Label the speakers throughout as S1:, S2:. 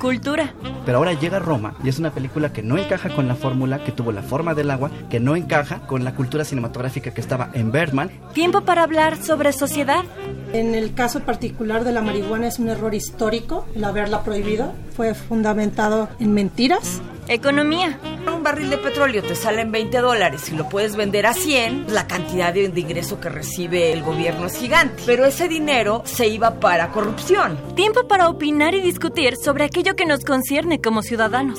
S1: Cultura.
S2: Pero ahora llega Roma y es una película que no encaja con la fórmula, que tuvo la forma del agua, que no encaja con la cultura cinematográfica que estaba en Bergman.
S1: Tiempo para hablar sobre sociedad.
S3: En el caso particular de la marihuana es un error histórico el haberla prohibido. Fue fundamentado en mentiras.
S1: Economía.
S4: Un barril de petróleo te sale en 20 dólares y lo puedes vender a 100, la cantidad de, de ingreso que recibe el gobierno es gigante. Pero ese dinero se iba para corrupción.
S1: Tiempo para opinar y discutir sobre aquello que nos concierne como ciudadanos.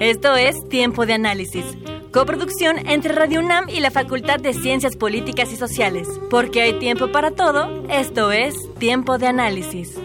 S1: Esto es Tiempo de Análisis. Coproducción entre Radio UNAM y la Facultad de Ciencias Políticas y Sociales. Porque hay tiempo para todo, esto es Tiempo de Análisis.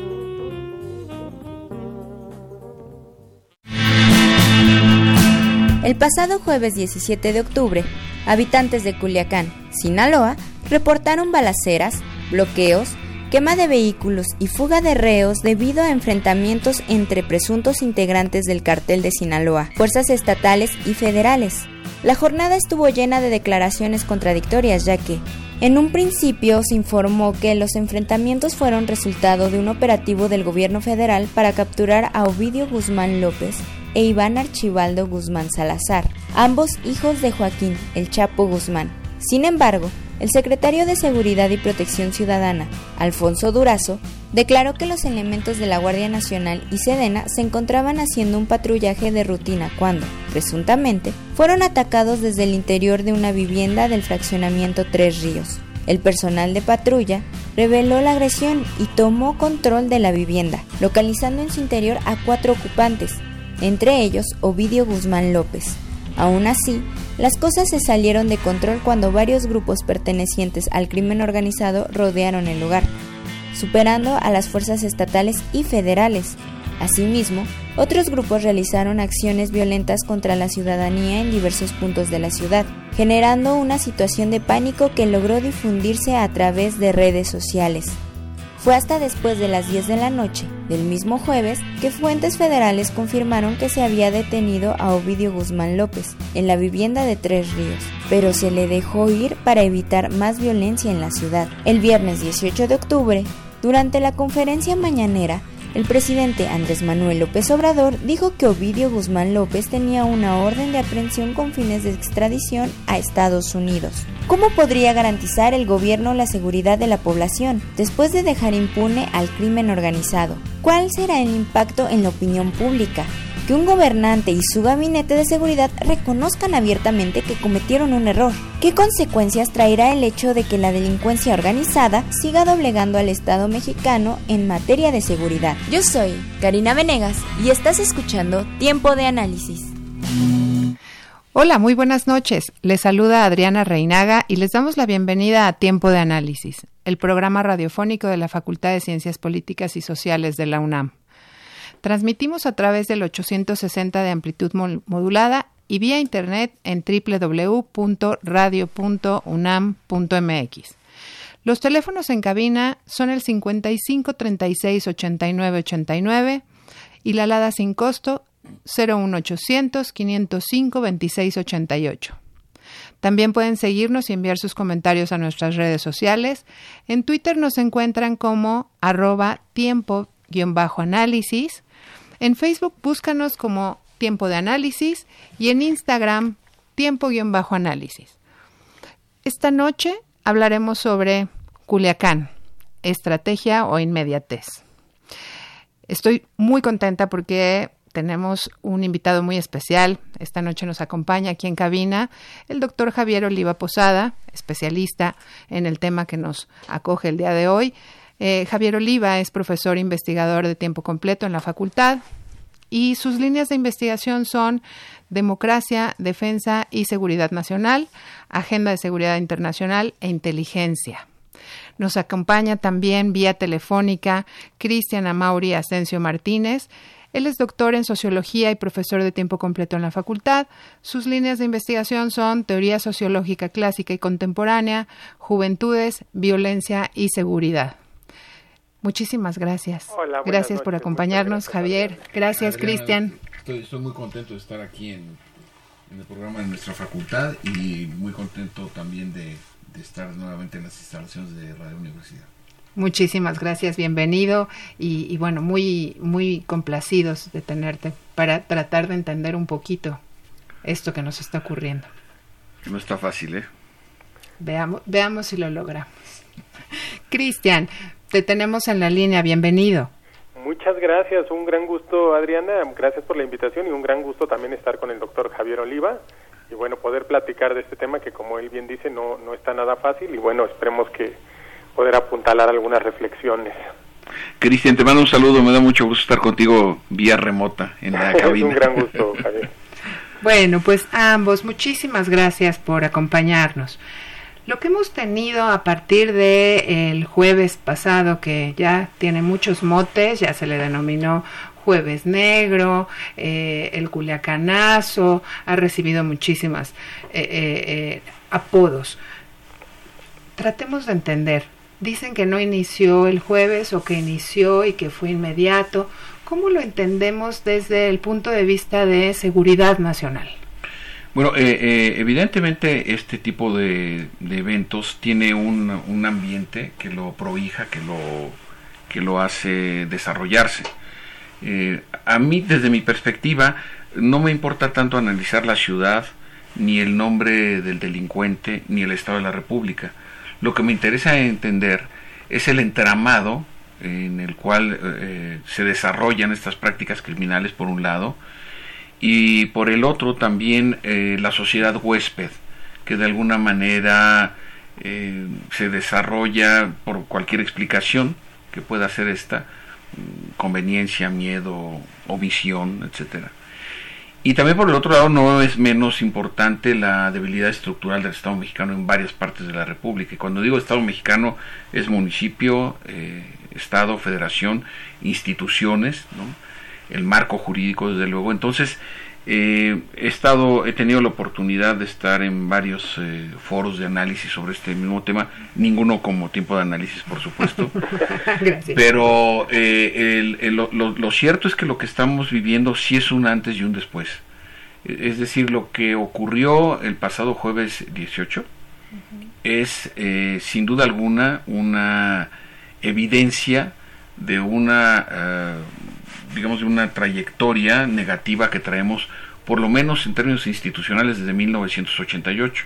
S5: El pasado jueves 17 de octubre, habitantes de Culiacán, Sinaloa, reportaron balaceras, bloqueos, quema de vehículos y fuga de reos debido a enfrentamientos entre presuntos integrantes del cartel de Sinaloa, fuerzas estatales y federales. La jornada estuvo llena de declaraciones contradictorias ya que, en un principio se informó que los enfrentamientos fueron resultado de un operativo del gobierno federal para capturar a Ovidio Guzmán López e Iván Archibaldo Guzmán Salazar, ambos hijos de Joaquín El Chapo Guzmán. Sin embargo, el secretario de Seguridad y Protección Ciudadana, Alfonso Durazo, declaró que los elementos de la Guardia Nacional y Sedena se encontraban haciendo un patrullaje de rutina cuando, presuntamente, fueron atacados desde el interior de una vivienda del fraccionamiento Tres Ríos. El personal de patrulla reveló la agresión y tomó control de la vivienda, localizando en su interior a cuatro ocupantes, entre ellos Ovidio Guzmán López. Aún así, las cosas se salieron de control cuando varios grupos pertenecientes al crimen organizado rodearon el lugar, superando a las fuerzas estatales y federales. Asimismo, otros grupos realizaron acciones violentas contra la ciudadanía en diversos puntos de la ciudad, generando una situación de pánico que logró difundirse a través de redes sociales. Fue hasta después de las 10 de la noche del mismo jueves que fuentes federales confirmaron que se había detenido a Ovidio Guzmán López en la vivienda de Tres Ríos, pero se le dejó ir para evitar más violencia en la ciudad. El viernes 18 de octubre, durante la conferencia mañanera, el presidente Andrés Manuel López Obrador dijo que Ovidio Guzmán López tenía una orden de aprehensión con fines de extradición a Estados Unidos. ¿Cómo podría garantizar el gobierno la seguridad de la población después de dejar impune al crimen organizado? ¿Cuál será el impacto en la opinión pública? Que un gobernante y su gabinete de seguridad reconozcan abiertamente que cometieron un error. ¿Qué consecuencias traerá el hecho de que la delincuencia organizada siga doblegando al Estado mexicano en materia de seguridad? Yo soy Karina Venegas y estás escuchando Tiempo de Análisis.
S6: Hola, muy buenas noches. Les saluda Adriana Reinaga y les damos la bienvenida a Tiempo de Análisis, el programa radiofónico de la Facultad de Ciencias Políticas y Sociales de la UNAM. Transmitimos a través del 860 de amplitud modulada y vía internet en www.radio.unam.mx. Los teléfonos en cabina son el 55 36 89 89 y la alada sin costo 01800 505 26 88. También pueden seguirnos y enviar sus comentarios a nuestras redes sociales. En Twitter nos encuentran como arroba tiempo-análisis en Facebook búscanos como Tiempo de Análisis y en Instagram Tiempo-Análisis. Esta noche hablaremos sobre Culiacán, estrategia o inmediatez. Estoy muy contenta porque tenemos un invitado muy especial. Esta noche nos acompaña aquí en cabina el doctor Javier Oliva Posada, especialista en el tema que nos acoge el día de hoy. Eh, Javier Oliva es profesor investigador de tiempo completo en la facultad y sus líneas de investigación son democracia, defensa y seguridad nacional, agenda de seguridad internacional e inteligencia. Nos acompaña también vía telefónica Cristian Amauri Asensio Martínez. Él es doctor en sociología y profesor de tiempo completo en la facultad. Sus líneas de investigación son teoría sociológica clásica y contemporánea, juventudes, violencia y seguridad. Muchísimas gracias.
S7: Hola,
S6: gracias por acompañarnos, Javier. Gracias, Cristian.
S8: Estoy, muy contento de estar aquí en, el programa de nuestra facultad y muy contento también de, estar nuevamente en las instalaciones de Radio Universidad.
S6: Muchísimas gracias, bienvenido y, bueno, muy, muy complacidos de tenerte para tratar de entender un poquito esto que nos está ocurriendo.
S8: No está fácil, ¿eh?
S6: Veamos, veamos si lo logramos. Cristian, te tenemos en la línea, bienvenido.
S7: Muchas gracias, un gran gusto Adriana, gracias por la invitación y un gran gusto también estar con el doctor Javier Oliva y bueno, poder platicar de este tema que como él bien dice no, no está nada fácil y bueno, esperemos que poder apuntalar algunas reflexiones.
S8: Cristian, te mando un saludo, me da mucho gusto estar contigo vía remota en la cabina.
S7: es un gran gusto, Javier.
S6: bueno, pues ambos, muchísimas gracias por acompañarnos. Lo que hemos tenido a partir de el jueves pasado, que ya tiene muchos motes, ya se le denominó Jueves Negro, eh, el Culiacanazo, ha recibido muchísimas eh, eh, apodos. Tratemos de entender. Dicen que no inició el jueves o que inició y que fue inmediato. ¿Cómo lo entendemos desde el punto de vista de seguridad nacional?
S8: Bueno, eh, eh, evidentemente este tipo de, eventos tiene un, un, ambiente que lo prohija, que lo, que lo hace desarrollarse. Eh, a mí, desde mi perspectiva, no me importa tanto analizar la ciudad, ni el nombre del delincuente, ni el Estado de la República. Lo que me interesa entender es el entramado en el cual se desarrollan estas prácticas criminales, por un lado, y por el otro también eh, la sociedad huésped, que de alguna manera eh, se desarrolla por cualquier explicación que pueda ser esta, mm, conveniencia, miedo o visión, etcétera. Y también por el otro lado no es menos importante la debilidad estructural del Estado mexicano en varias partes de la República. Y cuando digo Estado mexicano es municipio, eh, Estado, federación, instituciones, ¿no? El marco jurídico, desde luego. Entonces, eh, he estado, he tenido la oportunidad de estar en varios eh, foros de análisis sobre este mismo tema, ninguno como tiempo de análisis, por supuesto. Pero eh, lo, cierto es que lo que estamos viviendo sí es un antes y un después. Es decir, lo que ocurrió el pasado jueves 18 es sin duda alguna una evidencia de una digamos, de una trayectoria negativa que traemos, por lo menos en términos institucionales, desde 1988.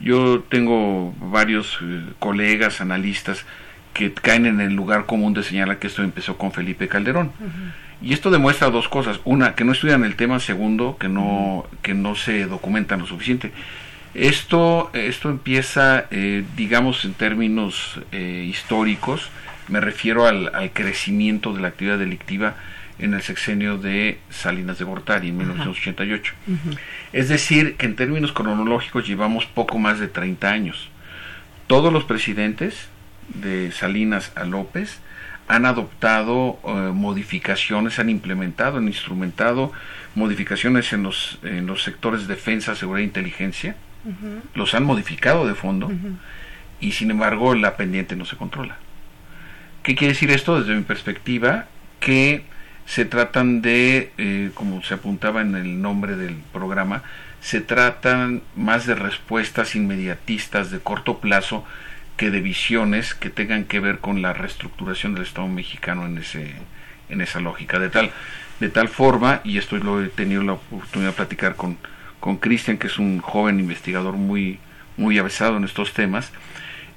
S8: Yo tengo varios eh, colegas, analistas, que caen en el lugar común de señalar que esto empezó con Felipe Calderón. Y esto demuestra dos cosas. Una, que no estudian el tema. Segundo, que no, que no se documentan lo suficiente. Esto, esto empieza, eh, digamos, en términos eh, históricos, me refiero al, crecimiento de la actividad delictiva en el sexenio de Salinas de Gortari en 1988. Es decir, que en términos cronológicos llevamos poco más de 30 años. Todos los presidentes, de Salinas a López, han adoptado eh, modificaciones, han implementado, han instrumentado modificaciones en los, en los sectores de defensa, seguridad e inteligencia, los han modificado de fondo y sin embargo la pendiente no se controla. ¿Qué quiere decir esto desde mi perspectiva? Que se tratan de, eh, como se apuntaba en el nombre del programa, se tratan más de respuestas inmediatistas de corto plazo que de visiones que tengan que ver con la reestructuración del Estado mexicano en ese en esa lógica de tal de tal forma y esto lo he tenido la oportunidad de platicar con con Cristian que es un joven investigador muy muy avesado en estos temas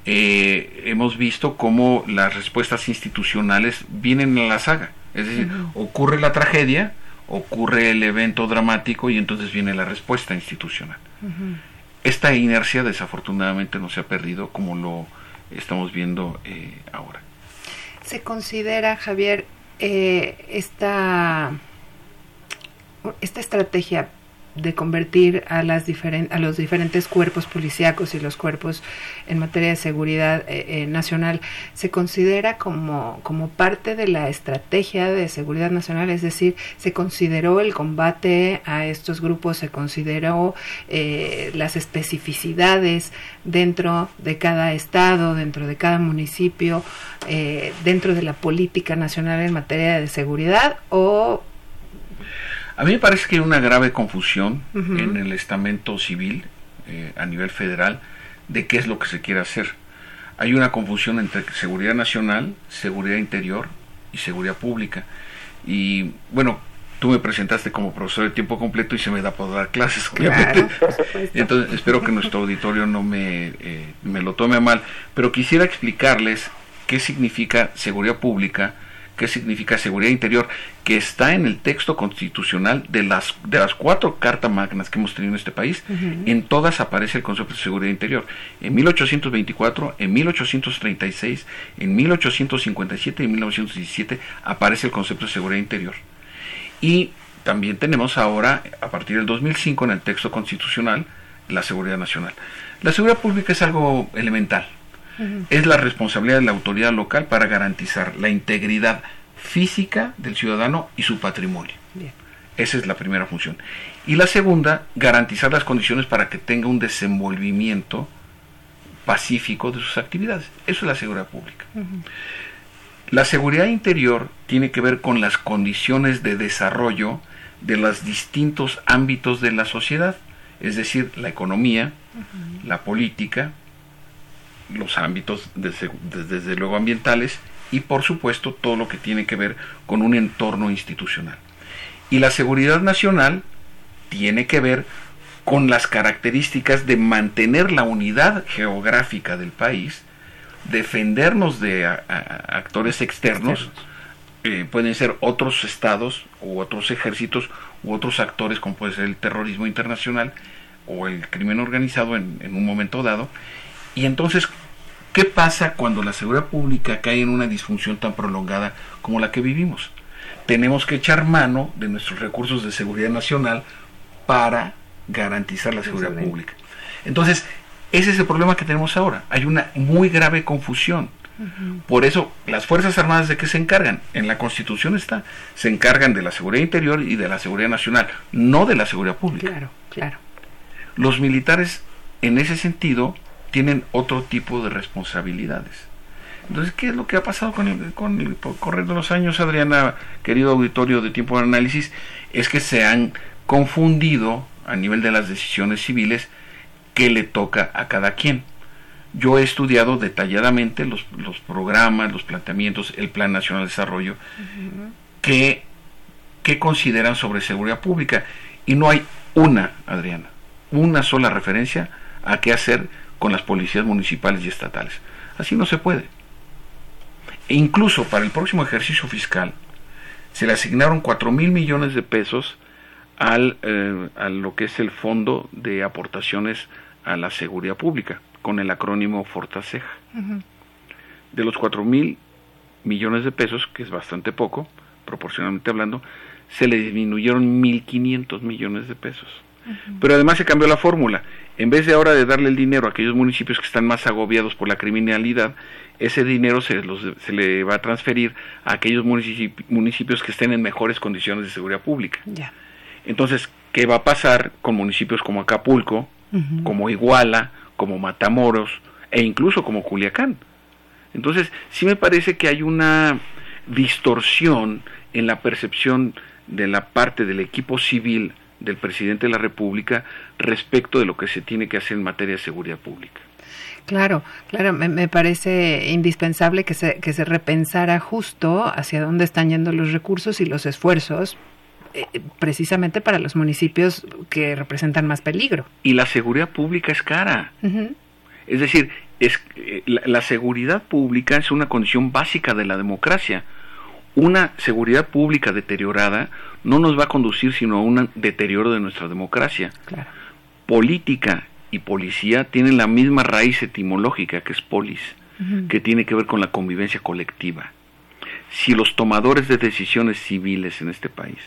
S8: eh, hemos visto cómo las respuestas institucionales vienen a la saga. Es decir, ocurre la tragedia, ocurre el evento dramático y entonces viene la respuesta institucional. Esta inercia desafortunadamente no se ha perdido como lo estamos viendo eh, ahora.
S6: ¿Se considera, Javier, eh, esta, esta estrategia de convertir a, las a los diferentes cuerpos policíacos y los cuerpos en materia de seguridad eh, eh, nacional se considera como, como parte de la estrategia de seguridad nacional, es decir, se consideró el combate a estos grupos, se consideró eh, las especificidades dentro de cada estado, dentro de cada municipio, dentro de la política nacional en materia de seguridad o
S8: a mí me parece que hay una grave confusión en el estamento civil eh, a nivel federal de qué es lo que se quiere hacer. Hay una confusión entre seguridad nacional, seguridad interior y seguridad pública. Y bueno, tú me presentaste como profesor de tiempo completo y se me da por dar clases, Entonces espero que nuestro auditorio no me, eh, me lo tome a mal, pero quisiera explicarles qué significa seguridad pública qué significa seguridad interior, que está en el texto constitucional de las, de las cuatro cartas magnas que hemos tenido en este país, en todas aparece el concepto de seguridad interior. En 1824, en 1836, en 1857 y en 1917 aparece el concepto de seguridad interior. Y también tenemos ahora, a partir del 2005, en el texto constitucional, la seguridad nacional. La seguridad pública es algo elemental es la responsabilidad de la autoridad local para garantizar la integridad física del ciudadano y su patrimonio. Esa es la primera función. Y la segunda, garantizar las condiciones para que tenga un desenvolvimiento pacífico de sus actividades. Eso es la seguridad pública. La seguridad interior tiene que ver con las condiciones de desarrollo de los distintos ámbitos de la sociedad, es decir, la economía, la política, los ámbitos desde, luego ambientales y por supuesto todo lo que tiene que ver con un entorno institucional. Y la seguridad nacional tiene que ver con las características de mantener la unidad geográfica del país, defendernos de actores externos, eh, pueden ser otros estados u otros ejércitos u otros actores como puede ser el terrorismo internacional o el crimen organizado en un momento dado, y entonces, ¿qué pasa cuando la seguridad pública cae en una disfunción tan prolongada como la que vivimos? Tenemos que echar mano de nuestros recursos de seguridad nacional para garantizar la seguridad pública. Entonces, ese es el problema que tenemos ahora. Hay una muy grave confusión. Por eso, las Fuerzas Armadas de qué se encargan? En la Constitución está, se encargan de la seguridad interior y de la seguridad nacional, no de la seguridad pública.
S6: Claro, claro.
S8: Los militares, en ese sentido, tienen otro tipo de responsabilidades. Entonces, ¿qué es lo que ha pasado con el, con el correr de los años, Adriana, querido auditorio de tiempo de análisis? Es que se han confundido a nivel de las decisiones civiles que le toca a cada quien. Yo he estudiado detalladamente los, los programas, los planteamientos, el Plan Nacional de Desarrollo, que, que consideran sobre seguridad pública. Y no hay una, Adriana, una sola referencia a qué hacer con las policías municipales y estatales. Así no se puede. E incluso para el próximo ejercicio fiscal se le asignaron 4 mil millones de pesos al, eh, a lo que es el Fondo de Aportaciones a la Seguridad Pública, con el acrónimo Fortaseja. De los 4 mil millones de pesos, que es bastante poco, proporcionalmente hablando, se le disminuyeron 1.500 millones de pesos. Pero además se cambió la fórmula. En vez de ahora de darle el dinero a aquellos municipios que están más agobiados por la criminalidad, ese dinero se, se le va a transferir a aquellos municipios que estén en mejores condiciones de seguridad pública. Entonces, ¿qué va a pasar con municipios como Acapulco, como Iguala, como Matamoros e incluso como Culiacán? Entonces, sí me parece que hay una distorsión en la percepción de la parte del equipo civil del presidente de la República respecto de lo que se tiene que hacer en materia de seguridad pública.
S6: Claro, claro, me, parece indispensable que se, que se repensara justo hacia dónde están yendo los recursos y los esfuerzos eh, precisamente para los municipios que representan más peligro.
S8: Y la seguridad pública es cara. Es decir, es, eh, la seguridad pública es una condición básica de la democracia una seguridad pública deteriorada no nos va a conducir sino a un deterioro de nuestra democracia. Política y policía tienen la misma raíz etimológica que es polis, que tiene que ver con la convivencia colectiva. Si los tomadores de decisiones civiles en este país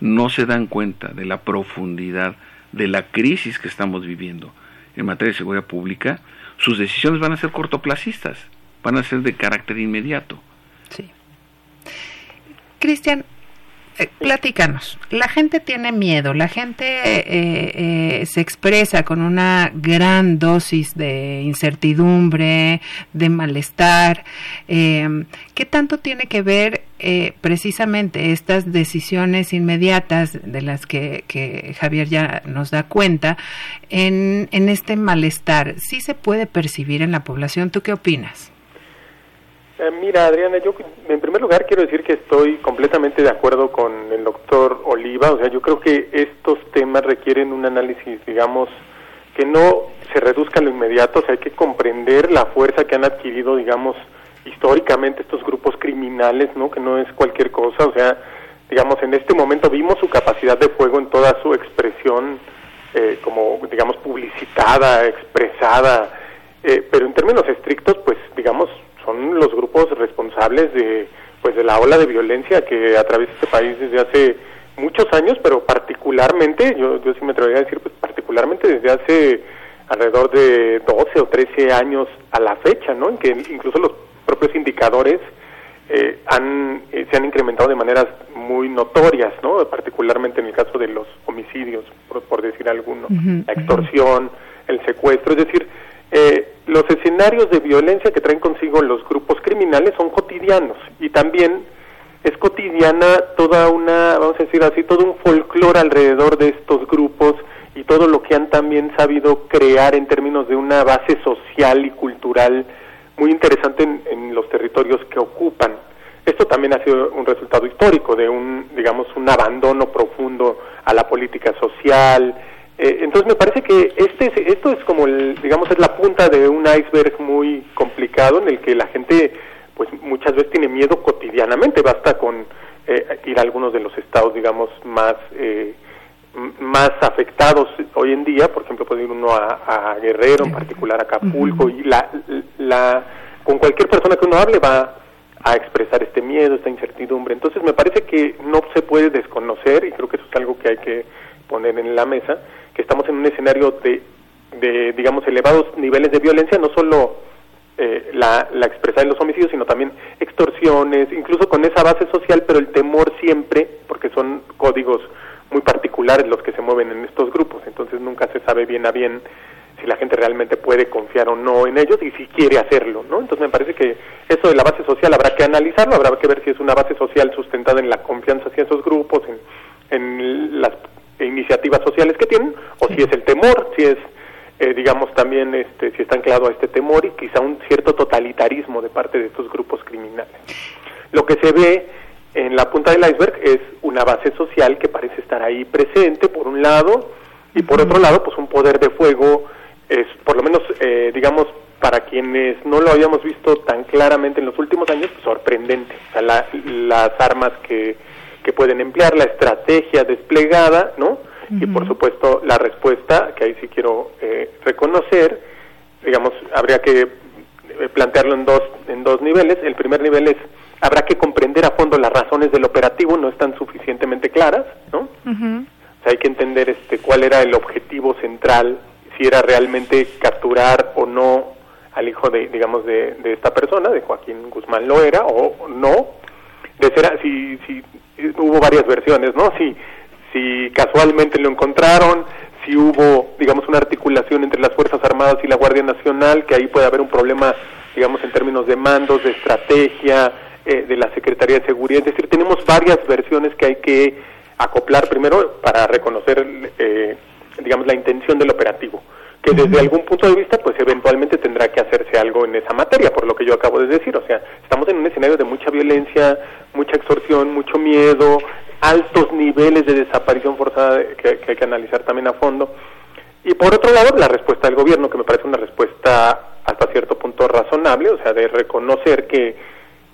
S8: no se dan cuenta de la profundidad de la crisis que estamos viviendo en materia de seguridad pública, sus decisiones van a ser cortoplacistas, van a ser de carácter inmediato.
S6: Sí. Cristian, eh, platícanos. La gente tiene miedo, la gente eh, eh, se expresa con una gran dosis de incertidumbre, de malestar. ¿Qué tanto tiene que ver precisamente estas decisiones inmediatas de las que, Javier ya nos da cuenta en, en este malestar? ¿Sí se puede percibir en la población? ¿Tú qué opinas?
S7: Eh, mira, Adriana, yo en primer lugar quiero decir que estoy completamente de acuerdo con el doctor Oliva. O sea, yo creo que estos temas requieren un análisis, digamos, que no se reduzca a lo inmediato. O sea, hay que comprender la fuerza que han adquirido, digamos, históricamente estos grupos criminales, ¿no? Que no es cualquier cosa. O sea, digamos, en este momento vimos su capacidad de fuego en toda su expresión, eh, como, digamos, publicitada, expresada. Eh, pero en términos estrictos, pues, digamos, son los grupos responsables de pues de la ola de violencia que atraviesa este país desde hace muchos años, pero particularmente, yo, yo sí me atrevería a decir, pues particularmente desde hace alrededor de 12 o 13 años a la fecha, ¿no? En que incluso los propios indicadores eh, han, eh, se han incrementado de maneras muy notorias, ¿no? Particularmente en el caso de los homicidios, por, decir alguno, la extorsión, el secuestro, es decir, eh, los escenarios de violencia que traen consigo los grupos criminales son cotidianos y también es cotidiana toda una, vamos a decir así, todo un folclore alrededor de estos grupos y todo lo que han también sabido crear en términos de una base social y cultural muy interesante en, en los territorios que ocupan. Esto también ha sido un resultado histórico de un, digamos, un abandono profundo a la política social, eh, entonces me parece que este, esto es como, el, digamos, es la punta de un iceberg muy complicado en el que la gente, pues muchas veces tiene miedo cotidianamente. Basta con eh, ir a algunos de los estados, digamos, más eh, más afectados hoy en día. Por ejemplo, puede ir uno a, Guerrero, en particular a Acapulco, y la, la con cualquier persona que uno hable va a expresar este miedo, esta incertidumbre. Entonces me parece que no se puede desconocer, y creo que eso es algo que hay que poner en la mesa, que estamos en un escenario de, de digamos, elevados niveles de violencia, no solo eh, la, la expresada en los homicidios, sino también extorsiones, incluso con esa base social, pero el temor siempre, porque son códigos muy particulares los que se mueven en estos grupos, entonces nunca se sabe bien a bien si la gente realmente puede confiar o no en ellos y si quiere hacerlo, ¿no? Entonces me parece que eso de la base social habrá que analizarlo, habrá que ver si es una base social sustentada en la confianza hacia esos grupos, en, en las iniciativas sociales que tienen, o si es el temor, si es, eh, digamos, también este, si está anclado a este temor y quizá un cierto totalitarismo de parte de estos grupos criminales. Lo que se ve en la punta del iceberg es una base social que parece estar ahí presente, por un lado, y por otro lado, pues un poder de fuego, es por lo menos, eh, digamos, para quienes no lo habíamos visto tan claramente en los últimos años, sorprendente. O sea, las armas que que pueden emplear, la estrategia desplegada, ¿no? Y por supuesto la respuesta, que ahí sí quiero eh, reconocer, digamos, habría que eh, plantearlo en dos, en dos niveles. El primer nivel es, habrá que comprender a fondo las razones del operativo, no están suficientemente claras, ¿no? o sea, hay que entender este, cuál era el objetivo central, si era realmente capturar o no al hijo de, digamos, de, de esta persona, de Joaquín Guzmán lo era o no, de ser, si, si hubo varias versiones, ¿no? Si, si casualmente lo encontraron, si hubo, digamos, una articulación entre las Fuerzas Armadas y la Guardia Nacional, que ahí puede haber un problema, digamos, en términos de mandos, de estrategia, eh, de la Secretaría de Seguridad. Es decir, tenemos varias versiones que hay que acoplar primero para reconocer, eh, digamos, la intención del operativo que desde algún punto de vista pues eventualmente tendrá que hacerse algo en esa materia, por lo que yo acabo de decir, o sea, estamos en un escenario de mucha violencia, extorsión, mucho miedo, altos niveles de desaparición forzada que, hay que analizar también a fondo. Y por otro lado, la respuesta del gobierno, que me parece una respuesta hasta cierto punto razonable, o sea, de reconocer que,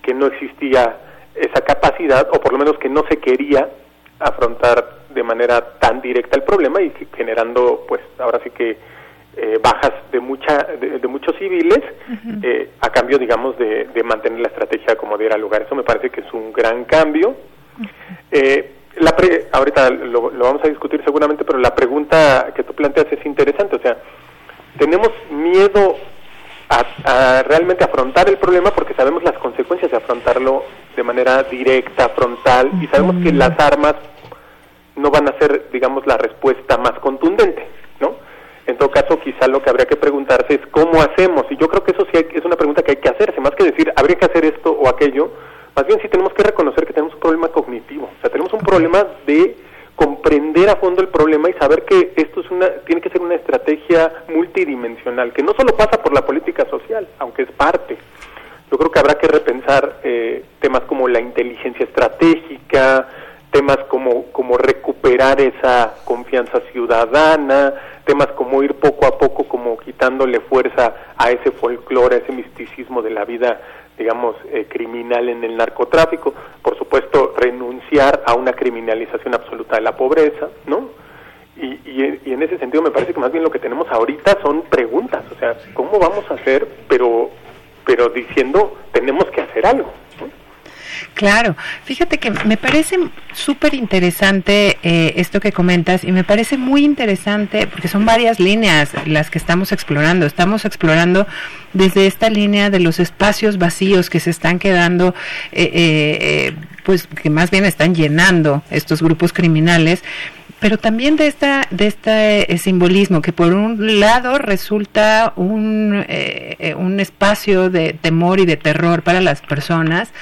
S7: que no existía esa capacidad, o por lo menos que no se quería afrontar de manera tan directa el problema y generando, pues, ahora sí que eh, bajas de mucha de, muchos civiles eh, a cambio digamos de, mantener la estrategia como diera lugar. Eso me parece que es un gran cambio. Eh, la ahorita lo vamos a discutir seguramente, pero la pregunta que tú planteas es interesante. O sea, tenemos miedo a, realmente afrontar el problema porque sabemos las consecuencias de afrontarlo de manera directa, frontal, y sabemos que las armas no van a ser, digamos, la respuesta más contundente. En todo caso, quizá lo que habría que preguntarse es cómo hacemos, y yo creo que eso sí es una pregunta que hay que hacerse, más que decir habría que hacer esto o aquello, más bien sí tenemos que reconocer que tenemos un problema cognitivo, o sea, tenemos un problema de comprender a fondo el problema y saber que esto es una tiene que ser una estrategia multidimensional, que no solo pasa por la política social, aunque es parte. Yo creo que habrá que repensar eh, temas como la inteligencia estratégica, temas como, como recuperar esa confianza ciudadana, temas como ir poco a poco como quitándole fuerza a ese folclore, a ese misticismo de la vida, digamos, eh, criminal en el narcotráfico, por supuesto renunciar a una criminalización absoluta de la pobreza, ¿no? Y, y, en ese sentido me parece que más bien lo que tenemos ahorita son preguntas, o sea, ¿cómo vamos a hacer? Pero, pero diciendo, tenemos que hacer algo.
S6: Claro, fíjate que me parece súper interesante eh, esto que comentas y me parece muy interesante porque son varias líneas las que estamos explorando. Estamos explorando desde esta línea de los espacios vacíos que se están quedando, eh, eh, pues que más bien están llenando estos grupos criminales pero también de esta de este simbolismo que por un lado resulta un, un espacio de temor y de terror para las personas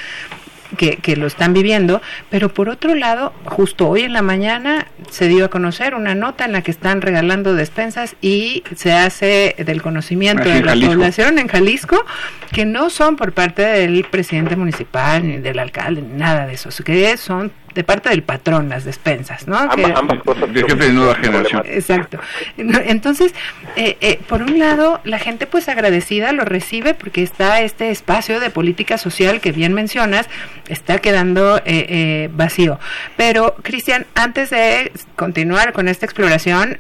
S6: que, que, lo están viviendo, pero por otro lado, justo hoy en la mañana se dio a conocer una nota en la que están regalando despensas y se hace del conocimiento de la población en Jalisco que no son por parte del presidente municipal ni del alcalde, ni nada de eso, que son de parte del patrón las despensas, ¿no?
S8: ambas cosas. De jefe de nueva generación.
S6: Exacto. Entonces, eh, eh, por un lado, la gente pues agradecida lo recibe porque está este espacio de política social que bien mencionas, está quedando eh, vacío. Pero, Cristian, antes de continuar con esta exploración,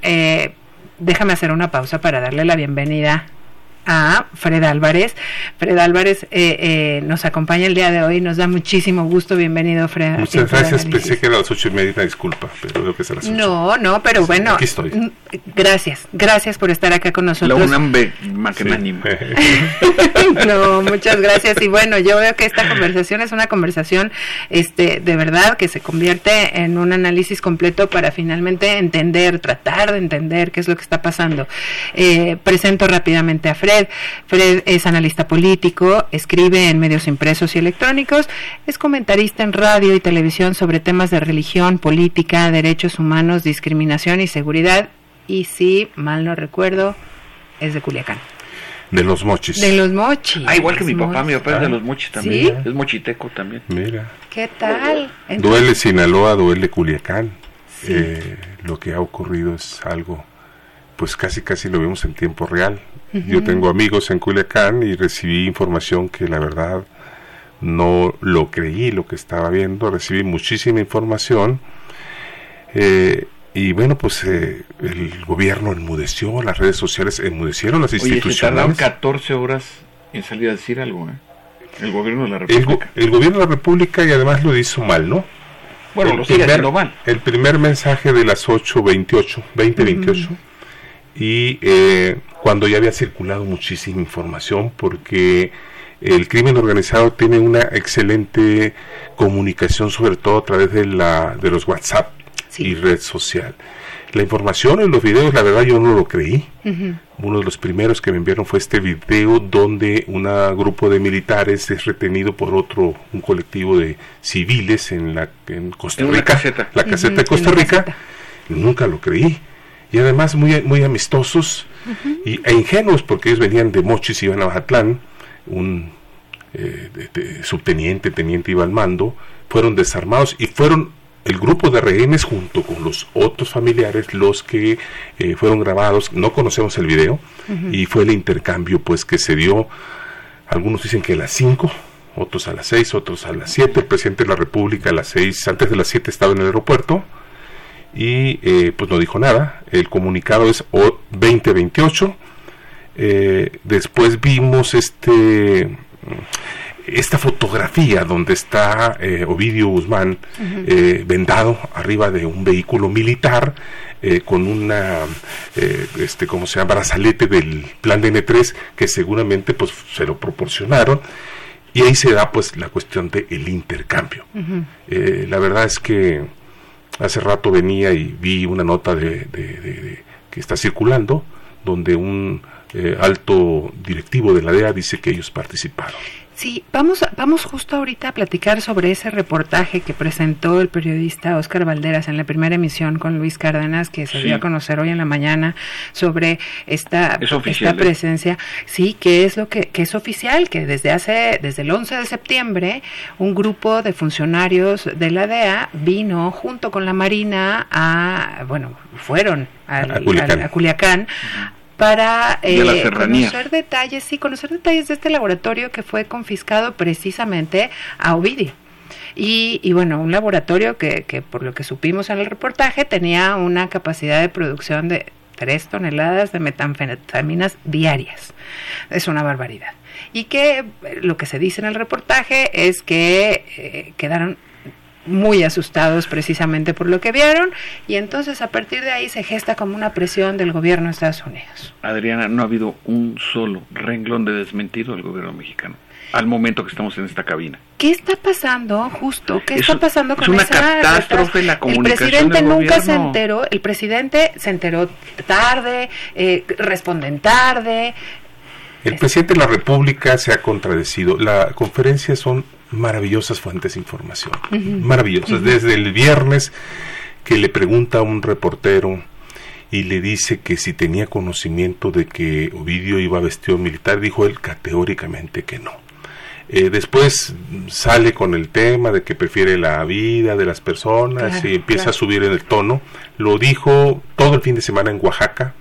S6: déjame hacer una pausa para darle la bienvenida a Fred Álvarez. Fred Álvarez eh, eh, nos acompaña el día de hoy, nos da muchísimo gusto. Bienvenido, Fred.
S9: Muchas gracias, pensé que era las ocho y media, disculpa, pero veo que es a las ocho.
S6: No, no, pero bueno.
S9: Aquí estoy.
S6: Gracias, gracias por estar acá con nosotros.
S8: La UNAM que
S6: no, muchas gracias. Y bueno, yo veo que esta conversación es una conversación este, de verdad que se convierte en un análisis completo para finalmente entender, tratar de entender qué es lo que está pasando. Eh, presento rápidamente a Fred. Fred. es analista político, escribe en medios impresos y electrónicos, es comentarista en radio y televisión sobre temas de religión, política, derechos humanos, discriminación y seguridad. Y si mal no recuerdo, es de Culiacán.
S9: De los mochis.
S6: De los mochis.
S8: Ah, igual que mi papá, mi papá es de los mochis también. Es mochiteco también.
S9: Mira.
S6: ¿Qué tal?
S9: duele Sinaloa, duele Culiacán. Eh, lo que ha ocurrido es algo, pues casi casi lo vemos en tiempo real. Yo tengo amigos en Culiacán y recibí información que la verdad no lo creí lo que estaba viendo, recibí muchísima información eh, y bueno, pues eh, el gobierno enmudeció, las redes sociales enmudecieron, las instituciones.
S8: Oye, se 14 horas en salir a decir algo, ¿eh? El gobierno de la República.
S9: El, gobierno de la República y además lo hizo mal, ¿no?
S8: Bueno, lo sigue haciendo mal.
S9: El primer mensaje de las 8.28, 20.28 y eh, cuando ya había circulado muchísima información porque el crimen organizado tiene una excelente comunicación sobre todo a través de la de los WhatsApp y red social. La información en los videos, la verdad yo no lo creí. Uno de los primeros que me enviaron fue este video donde un grupo de militares es retenido por otro, un colectivo de civiles en la en Costa Rica, la caseta de Costa Rica. Nunca lo creí y además muy, muy amistosos y, e ingenuos porque ellos venían de Mochis y iban a Bajatlán, un eh, subteniente, teniente iba al mando, fueron desarmados y fueron el grupo de rehenes junto con los otros familiares los que eh, fueron grabados, no conocemos el video y fue el intercambio pues que se dio, algunos dicen que a las 5, otros a las 6, otros a las 7, el presidente de la República a las 6, antes de las 7 estaba en el aeropuerto, y eh, pues no dijo nada. El comunicado es 2028. Eh, después vimos este esta fotografía donde está eh, Ovidio Guzmán eh, vendado arriba de un vehículo militar eh, con una, este, ¿cómo se llama?, brazalete del plan de N3 que seguramente pues se lo proporcionaron y ahí se da pues la cuestión del el intercambio. la verdad es que hace rato venía y vi una nota de, de que está circulando donde un alto directivo de la DEA dice que ellos participaron.
S6: Sí, vamos, vamos justo ahorita a platicar sobre ese reportaje que presentó el periodista Oscar Valderas en la primera emisión con Luis Cárdenas, que se dio a conocer hoy en la mañana sobre esta, esta ¿eh? presencia. Sí, que es lo que, que es oficial, que desde hace, desde el 11 de septiembre, un grupo de funcionarios de la DEA vino junto con la Marina a, bueno, fueron a, Culiacán para eh, conocer detalles, sí, conocer detalles de este laboratorio que fue confiscado precisamente a Ovidio. Y, y, bueno, un laboratorio que, que, por lo que supimos en el reportaje, tenía una capacidad de producción de 3 toneladas de metanfetaminas diarias. Es una barbaridad. Y que eh, lo que se dice en el reportaje es que eh, quedaron muy asustados precisamente por lo que vieron y entonces a partir de ahí se gesta como una presión del gobierno de Estados Unidos.
S8: Adriana, no ha habido un solo renglón de desmentido del gobierno mexicano al momento que estamos en esta cabina.
S6: ¿Qué está pasando justo? ¿Qué está pasando con
S8: es una catástrofe la comunicación
S6: El presidente nunca se enteró, el presidente se enteró tarde, eh, responden tarde.
S9: El presidente de la República se ha contradecido. La conferencia son maravillosas fuentes de información, maravillosas. Desde el viernes que le pregunta a un reportero y le dice que si tenía conocimiento de que Ovidio iba vestido militar, dijo él categóricamente que no. Eh, después sale con el tema de que prefiere la vida de las personas y empieza a subir en el tono. Lo dijo todo el fin de semana en Oaxaca.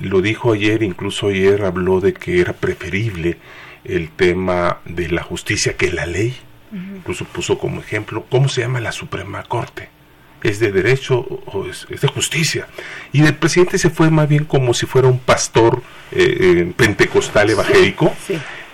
S9: Lo dijo ayer, incluso ayer habló de que era preferible el tema de la justicia que la ley. Incluso puso como ejemplo, ¿cómo se llama la Suprema Corte? ¿Es de derecho o es, de justicia? Y el presidente se fue más bien como si fuera un pastor eh, eh, pentecostal evangélico.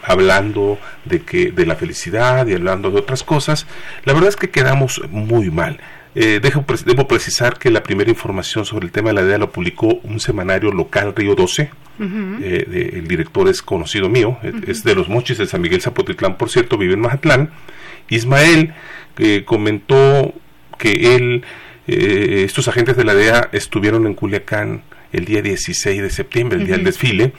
S9: hablando de que de la felicidad y hablando de otras cosas, la verdad es que quedamos muy mal. Eh, dejo, debo precisar que la primera información sobre el tema de la DEA lo publicó un semanario local Río 12. Eh, el director es conocido mío, es de los mochis de San Miguel Zapotitlán, por cierto, vive en Mazatlán. Ismael eh, comentó que él, estos agentes de la DEA estuvieron en Culiacán el día 16 de septiembre, el día del desfile,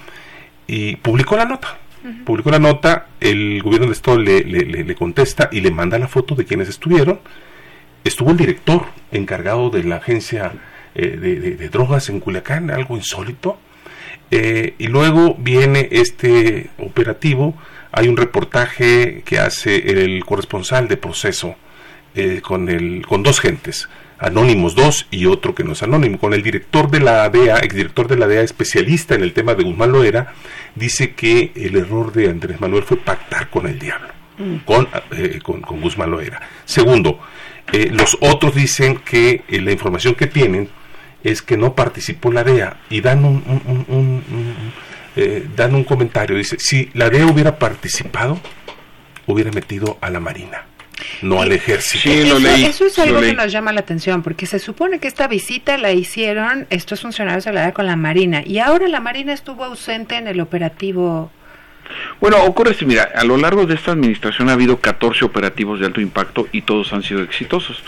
S9: y publicó la nota. Publicó la nota, el gobierno de Estado le, le contesta y le manda la foto de quienes estuvieron estuvo el director encargado de la agencia eh, de, drogas en Culiacán, algo insólito. Eh, y luego viene este operativo, hay un reportaje que hace el corresponsal de proceso eh, con, el, con dos gentes, anónimos dos y otro que no es anónimo, con el director de la DEA, exdirector de la DEA, especialista en el tema de Guzmán Loera, dice que el error de Andrés Manuel fue pactar con el diablo, mm. con, con, con Guzmán Loera. Segundo, eh, los otros dicen que eh, la información que tienen es que no participó la DEA y dan un, eh, dan un comentario. Dice, si la DEA hubiera participado, hubiera metido a la Marina no al ejército.
S6: eso, es algo que nos llama la atención, porque se supone que esta visita la hicieron estos funcionarios de la DEA con la Marina, y ahora la Marina estuvo ausente en el operativo
S8: bueno, ocurre si, mira, a lo largo de esta administración ha habido 14 operativos de alto impacto y todos han sido exitosos.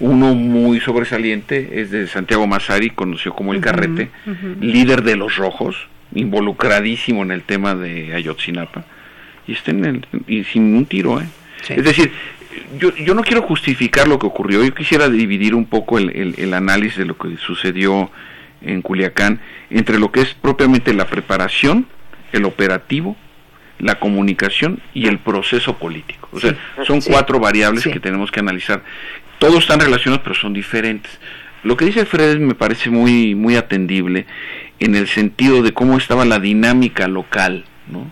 S8: Uno muy sobresaliente es de Santiago Massari, conocido como El Carrete, líder de los Rojos, involucradísimo en el tema de Ayotzinapa, y, está en el, y sin un tiro, ¿eh? Es decir, yo, yo no quiero justificar lo que ocurrió, yo quisiera dividir un poco el, el análisis de lo que sucedió en Culiacán entre lo que es propiamente la preparación, el operativo la comunicación y el proceso político. O sea, son cuatro variables que tenemos que analizar. Todos están relacionados, pero son diferentes. Lo que dice Fred me parece muy, muy atendible en el sentido de cómo estaba la dinámica local, ¿no?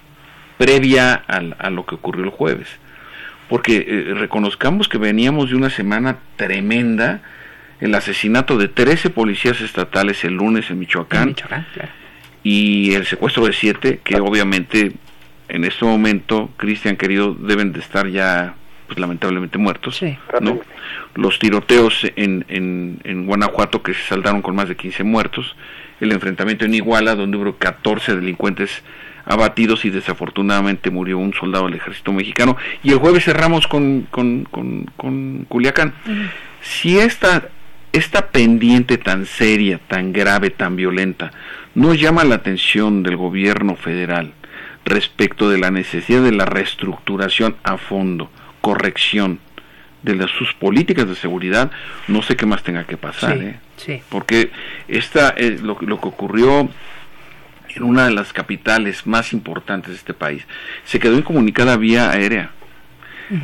S8: previa a, lo que ocurrió el jueves. Porque eh, reconozcamos que veníamos de una semana tremenda, el asesinato de 13 policías estatales el lunes en Michoacán, y el secuestro de siete, que obviamente en este momento, Cristian querido, deben de estar ya pues lamentablemente muertos,
S7: ¿no?
S8: Los tiroteos en, en, en, Guanajuato que se saldaron con más de 15 muertos, el enfrentamiento en Iguala donde hubo 14 delincuentes abatidos y desafortunadamente murió un soldado del ejército mexicano y el jueves cerramos con, con, con, Culiacán. Si esta, esta pendiente tan seria, tan grave, tan violenta, no llama la atención del gobierno federal respecto de la necesidad de la reestructuración a fondo, corrección de las, sus políticas de seguridad, no sé qué más tenga que pasar, ¿eh? porque esta, eh, lo, lo que ocurrió en una de las capitales más importantes de este país, se quedó incomunicada vía aérea.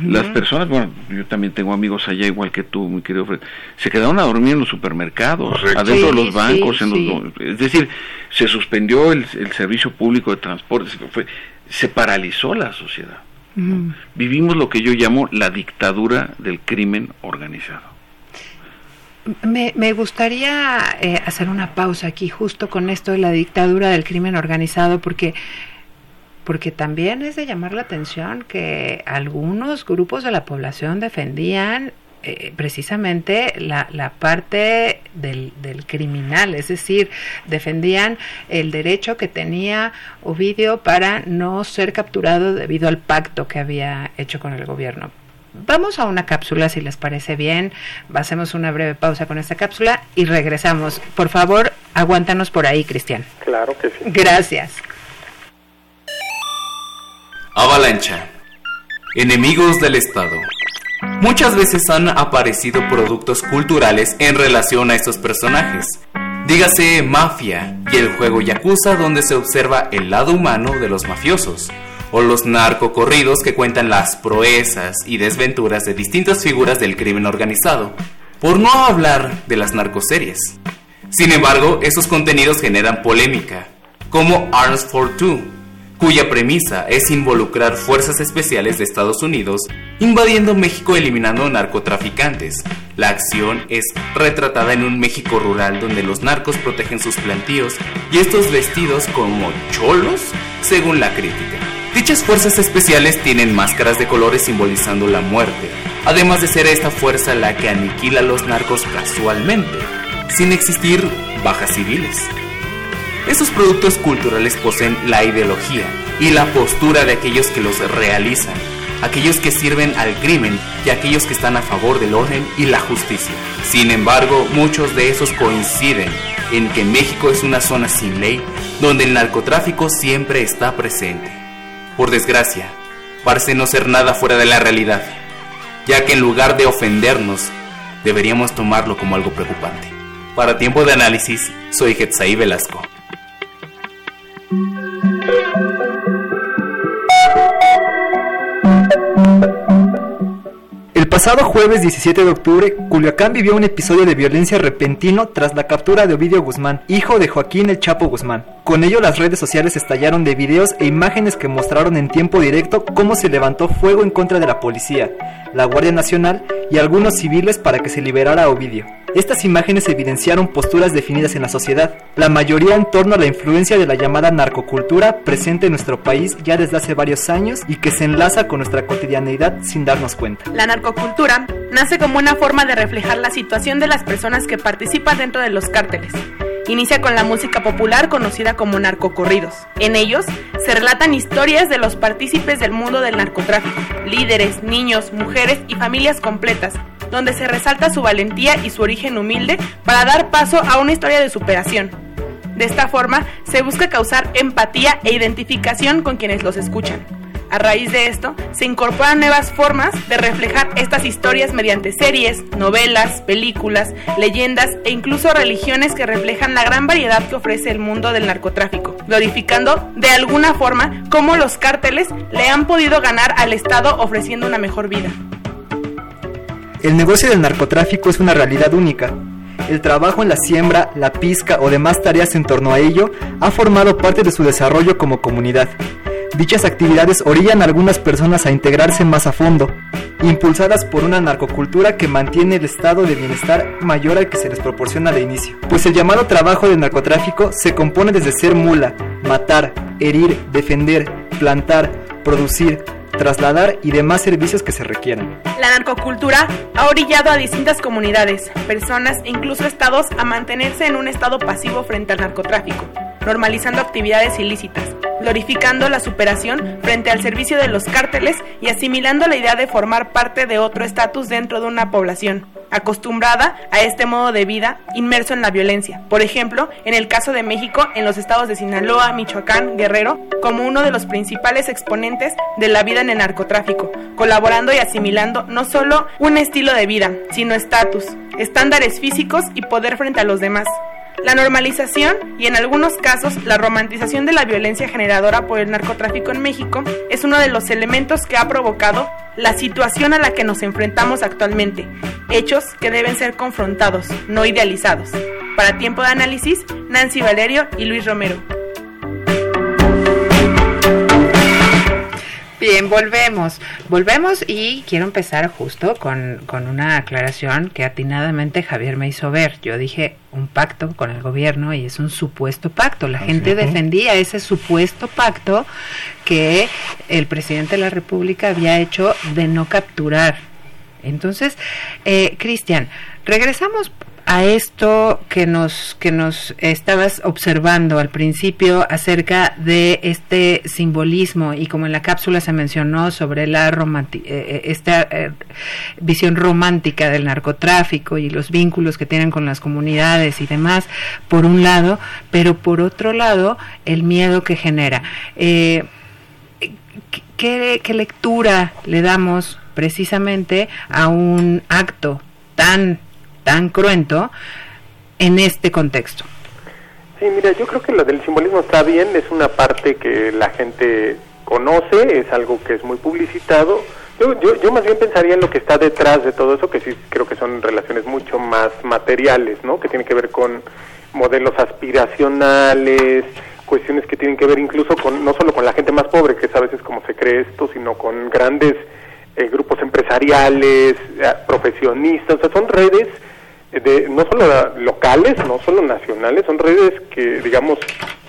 S6: Las
S8: personas, bueno, yo también tengo amigos allá igual que tú, mi querido Fred, se quedaron a dormir en los supermercados, adentro de los bancos, en los, es decir, se suspendió el, servicio público de transporte, se, se paralizó la sociedad. Vivimos lo que yo llamo la dictadura del crimen organizado.
S6: Me, me gustaría eh, hacer una pausa aquí justo con esto de la dictadura del crimen organizado porque porque también es de llamar la atención que algunos grupos de la población defendían eh, precisamente la, la parte del, del, criminal, es decir, defendían el derecho que tenía Ovidio para no ser capturado debido al pacto que había hecho con el gobierno. Vamos a una cápsula, si les parece bien. Hacemos una breve pausa con esta cápsula y regresamos. Por favor, aguántanos por ahí, Cristian.
S7: Claro que sí.
S6: Gracias.
S10: Avalancha. Enemigos del Estado. Muchas veces han aparecido productos culturales en relación a estos personajes. Dígase Mafia y el juego Yakuza donde se observa el lado humano de los mafiosos o los narcocorridos que cuentan las proezas y desventuras de distintas figuras del crimen organizado, por no hablar de las narcoseries. Sin embargo, esos contenidos generan polémica, como Arms for Two, cuya premisa es involucrar fuerzas especiales de Estados Unidos invadiendo México eliminando narcotraficantes. La acción es retratada en un México rural donde los narcos protegen sus plantíos y estos vestidos como cholos, según la crítica. Dichas fuerzas especiales tienen máscaras de colores simbolizando la muerte, además de ser esta fuerza la que aniquila a los narcos casualmente, sin existir bajas civiles. Estos productos culturales poseen la ideología y la postura de aquellos que los realizan, aquellos que sirven al crimen y aquellos que están a favor del orden y la justicia. Sin embargo, muchos de esos coinciden en que México es una zona sin ley donde el narcotráfico siempre está presente por desgracia, parece no ser nada fuera de la realidad, ya que en lugar de ofendernos, deberíamos tomarlo como algo preocupante. Para tiempo de análisis, soy Getsaí Velasco.
S11: Pasado jueves 17 de octubre, Culiacán vivió un episodio de violencia repentino tras la captura de Ovidio Guzmán, hijo de Joaquín El Chapo Guzmán. Con ello las redes sociales estallaron de videos e imágenes que mostraron en tiempo directo cómo se levantó fuego en contra de la policía, la Guardia Nacional y algunos civiles para que se liberara a Ovidio. Estas imágenes evidenciaron posturas definidas en la sociedad, la mayoría en torno a la influencia de la llamada narcocultura presente en nuestro país ya desde hace varios años y que se enlaza con nuestra cotidianeidad sin darnos cuenta.
S12: La narcocultura nace como una forma de reflejar la situación de las personas que participan dentro de los cárteles. Inicia con la música popular conocida como narcocorridos. En ellos se relatan historias de los partícipes del mundo del narcotráfico, líderes, niños, mujeres y familias completas, donde se resalta su valentía y su origen humilde para dar paso a una historia de superación. De esta forma, se busca causar empatía e identificación con quienes los escuchan. A raíz de esto, se incorporan nuevas formas de reflejar estas historias mediante series, novelas, películas, leyendas e incluso religiones que reflejan la gran variedad que ofrece el mundo del narcotráfico, glorificando de alguna forma cómo los cárteles le han podido ganar al Estado ofreciendo una mejor vida.
S11: El negocio del narcotráfico es una realidad única. El trabajo en la siembra, la pizca o demás tareas en torno a ello ha formado parte de su desarrollo como comunidad. Dichas actividades orillan a algunas personas a integrarse más a fondo, impulsadas por una narcocultura que mantiene el estado de bienestar mayor al que se les proporciona de inicio. Pues el llamado trabajo del narcotráfico se compone desde ser mula, matar, herir, defender, implantar, producir, trasladar y demás servicios que se requieran.
S12: La narcocultura ha orillado a distintas comunidades, personas e incluso estados a mantenerse en un estado pasivo frente al narcotráfico, normalizando actividades ilícitas, glorificando la superación frente al servicio de los cárteles y asimilando la idea de formar parte de otro estatus dentro de una población acostumbrada a este modo de vida inmerso en la violencia. Por ejemplo, en el caso de México, en los estados de Sinaloa, Michoacán, Guerrero, como uno de los principales exponentes de la vida en el narcotráfico, colaborando y asimilando no solo un estilo de vida, sino estatus, estándares físicos y poder frente a los demás. La normalización y en algunos casos la romantización de la violencia generadora por el narcotráfico en México es uno de los elementos que ha provocado la situación a la que nos enfrentamos actualmente, hechos que deben ser confrontados, no idealizados. Para tiempo de análisis, Nancy Valerio y Luis Romero.
S6: Bien, volvemos. Volvemos y quiero empezar justo con, con, una aclaración que atinadamente Javier me hizo ver. Yo dije un pacto con el gobierno y es un supuesto pacto. La gente defendía ese supuesto pacto que el presidente de la República había hecho de no capturar. Entonces, eh, Cristian, regresamos a esto que nos que nos estabas observando al principio acerca de este simbolismo y como en la cápsula se mencionó sobre la eh, eh, esta eh, visión romántica del narcotráfico y los vínculos que tienen con las comunidades y demás por un lado pero por otro lado el miedo que genera. ¿qué, qué lectura le damos precisamente a un acto tan tan cruento en este contexto.
S7: Sí, mira, yo creo que lo del simbolismo está bien, es una parte que la gente conoce, es algo que es muy publicitado. Yo, yo, yo más bien pensaría en lo que está detrás de todo eso, que sí creo que son relaciones mucho más materiales, ¿no? Que tienen que ver con modelos aspiracionales, cuestiones que tienen que ver incluso con no solo con la gente más pobre, que es a veces como se cree esto, sino con grandes eh, grupos empresariales, eh, profesionistas, o sea, son redes de, no solo locales, no solo nacionales, son redes que, digamos,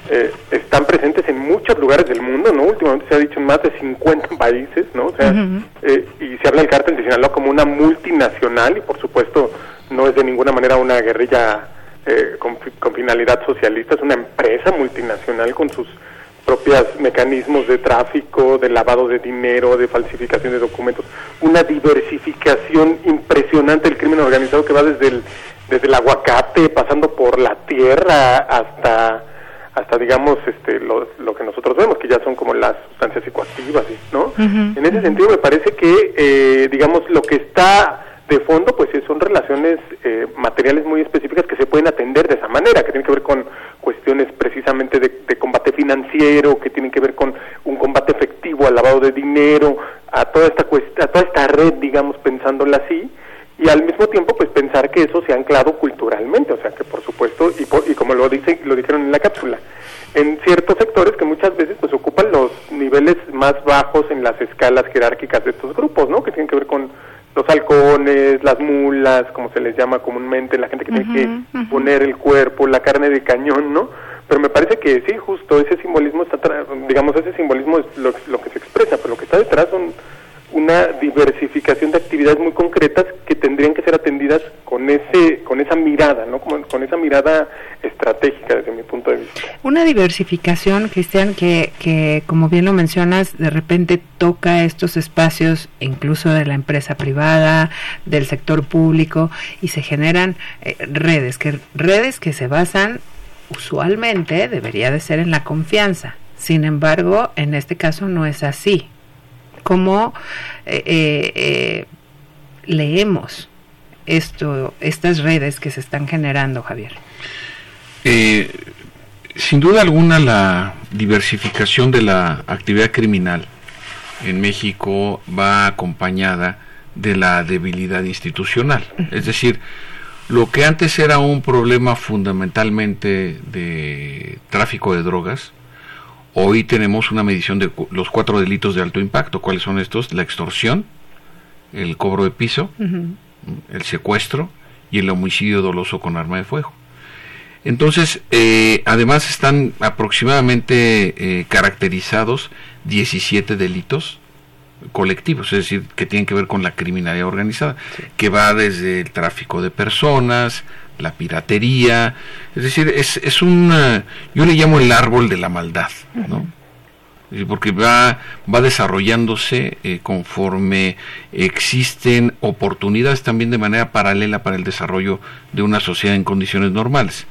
S7: eh, están presentes en muchos lugares del mundo, ¿no? Últimamente se ha dicho en más de 50 países, ¿no? O sea, eh, y se habla del cártel de Sinaloa como una multinacional y, por supuesto, no es de ninguna manera una guerrilla eh, con, con finalidad socialista, es una empresa multinacional con sus propios mecanismos de tráfico, de lavado de dinero, de falsificación de documentos, una diversificación impresionante del crimen organizado que va desde el, desde el aguacate, pasando por la tierra hasta hasta digamos este lo, lo que nosotros vemos que ya son como las sustancias psicoactivas no en ese sentido me parece que eh, digamos lo que está de fondo, pues son relaciones eh, materiales muy específicas que se pueden atender de esa manera, que tienen que ver con cuestiones precisamente de, combate financiero, que tienen que ver con un combate efectivo al lavado de dinero, a toda esta a toda esta red, digamos, pensándola así, y al mismo tiempo, pues pensar que eso se ha anclado culturalmente, o sea, que por supuesto, y, y como lo dice, lo dijeron en la cápsula, en ciertos sectores que muchas veces pues ocupan los niveles más bajos en las escalas jerárquicas de estos grupos, ¿no? Que tienen que ver con los halcones, las mulas, como se les llama comúnmente, la gente que tiene que poner el cuerpo, la carne de cañón, ¿no? Pero me parece que sí, justo ese simbolismo está, digamos, ese simbolismo es lo, lo que se expresa, pero lo que está detrás son una diversificación de actividades muy concretas que tendrían que ser atendidas con ese con esa mirada, ¿no? Como, con esa mirada estratégica desde mi punto de vista.
S6: Una diversificación, Cristian, que, que como bien lo mencionas, de repente toca estos espacios incluso de la empresa privada, del sector público y se generan eh, redes, que redes que se basan usualmente debería de ser en la confianza. Sin embargo, en este caso no es así cómo eh, eh, eh, leemos esto, estas redes que se están generando, Javier.
S8: sin duda alguna la diversificación de la actividad criminal en México va acompañada de la debilidad institucional. Es decir, lo que antes era un problema fundamentalmente de tráfico de drogas, Hoy tenemos una medición de los cuatro delitos de alto impacto. ¿Cuáles son estos? La extorsión, el cobro de piso, el secuestro y el homicidio doloso con arma de fuego. Entonces, eh, además están aproximadamente eh, caracterizados 17 delitos colectivos, es decir, que tienen que ver con la criminalidad organizada, que va desde el tráfico de personas, la piratería, es decir, es, es un, yo le llamo el árbol de la maldad, ¿no? porque va, va desarrollándose eh, conforme existen oportunidades también de manera paralela para el desarrollo de una sociedad en condiciones normales.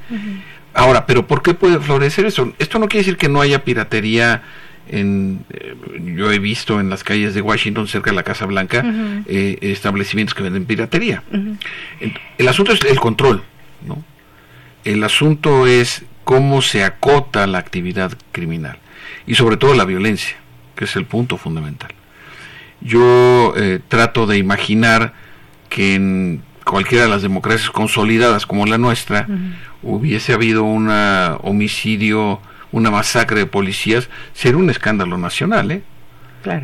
S8: Ahora, ¿pero por qué puede florecer eso? Esto no quiere decir que no haya piratería en, eh, yo he visto en las calles de Washington, cerca de la Casa Blanca, eh, establecimientos que venden piratería. El, asunto es el control, ¿no? El asunto es cómo se acota la actividad criminal y sobre todo la violencia, que es el punto fundamental. Yo eh, trato de imaginar que en cualquiera de las democracias consolidadas como la nuestra hubiese habido un homicidio una masacre de policías, sería un escándalo nacional, ¿eh?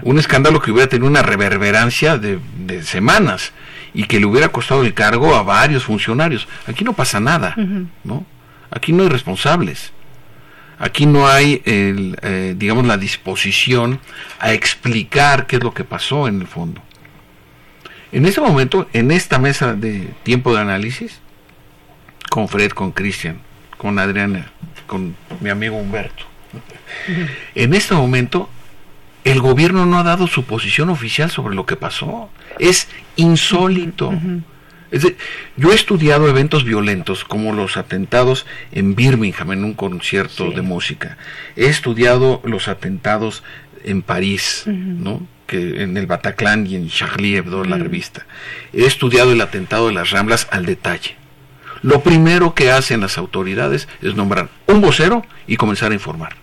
S8: Un escándalo que hubiera tenido una reverberancia de, semanas y que le hubiera costado el cargo a varios funcionarios. Aquí no pasa nada, ¿no? Aquí no hay responsables. Aquí no hay, el, eh, digamos, la disposición a explicar qué es lo que pasó en el fondo. En ese momento, en esta mesa de tiempo de análisis, con Fred, con Cristian, con Adriana, con mi amigo Humberto. En este momento, el gobierno no ha dado su posición oficial sobre lo que pasó. Es insólito. yo he estudiado eventos violentos como los atentados en Birmingham en un concierto de música. He estudiado los atentados en París, ¿no? que en el Bataclan y en Charlie Hebdo, la revista. He estudiado el atentado de las Ramblas al detalle lo primero que hacen las autoridades es nombrar un vocero y comenzar a informar.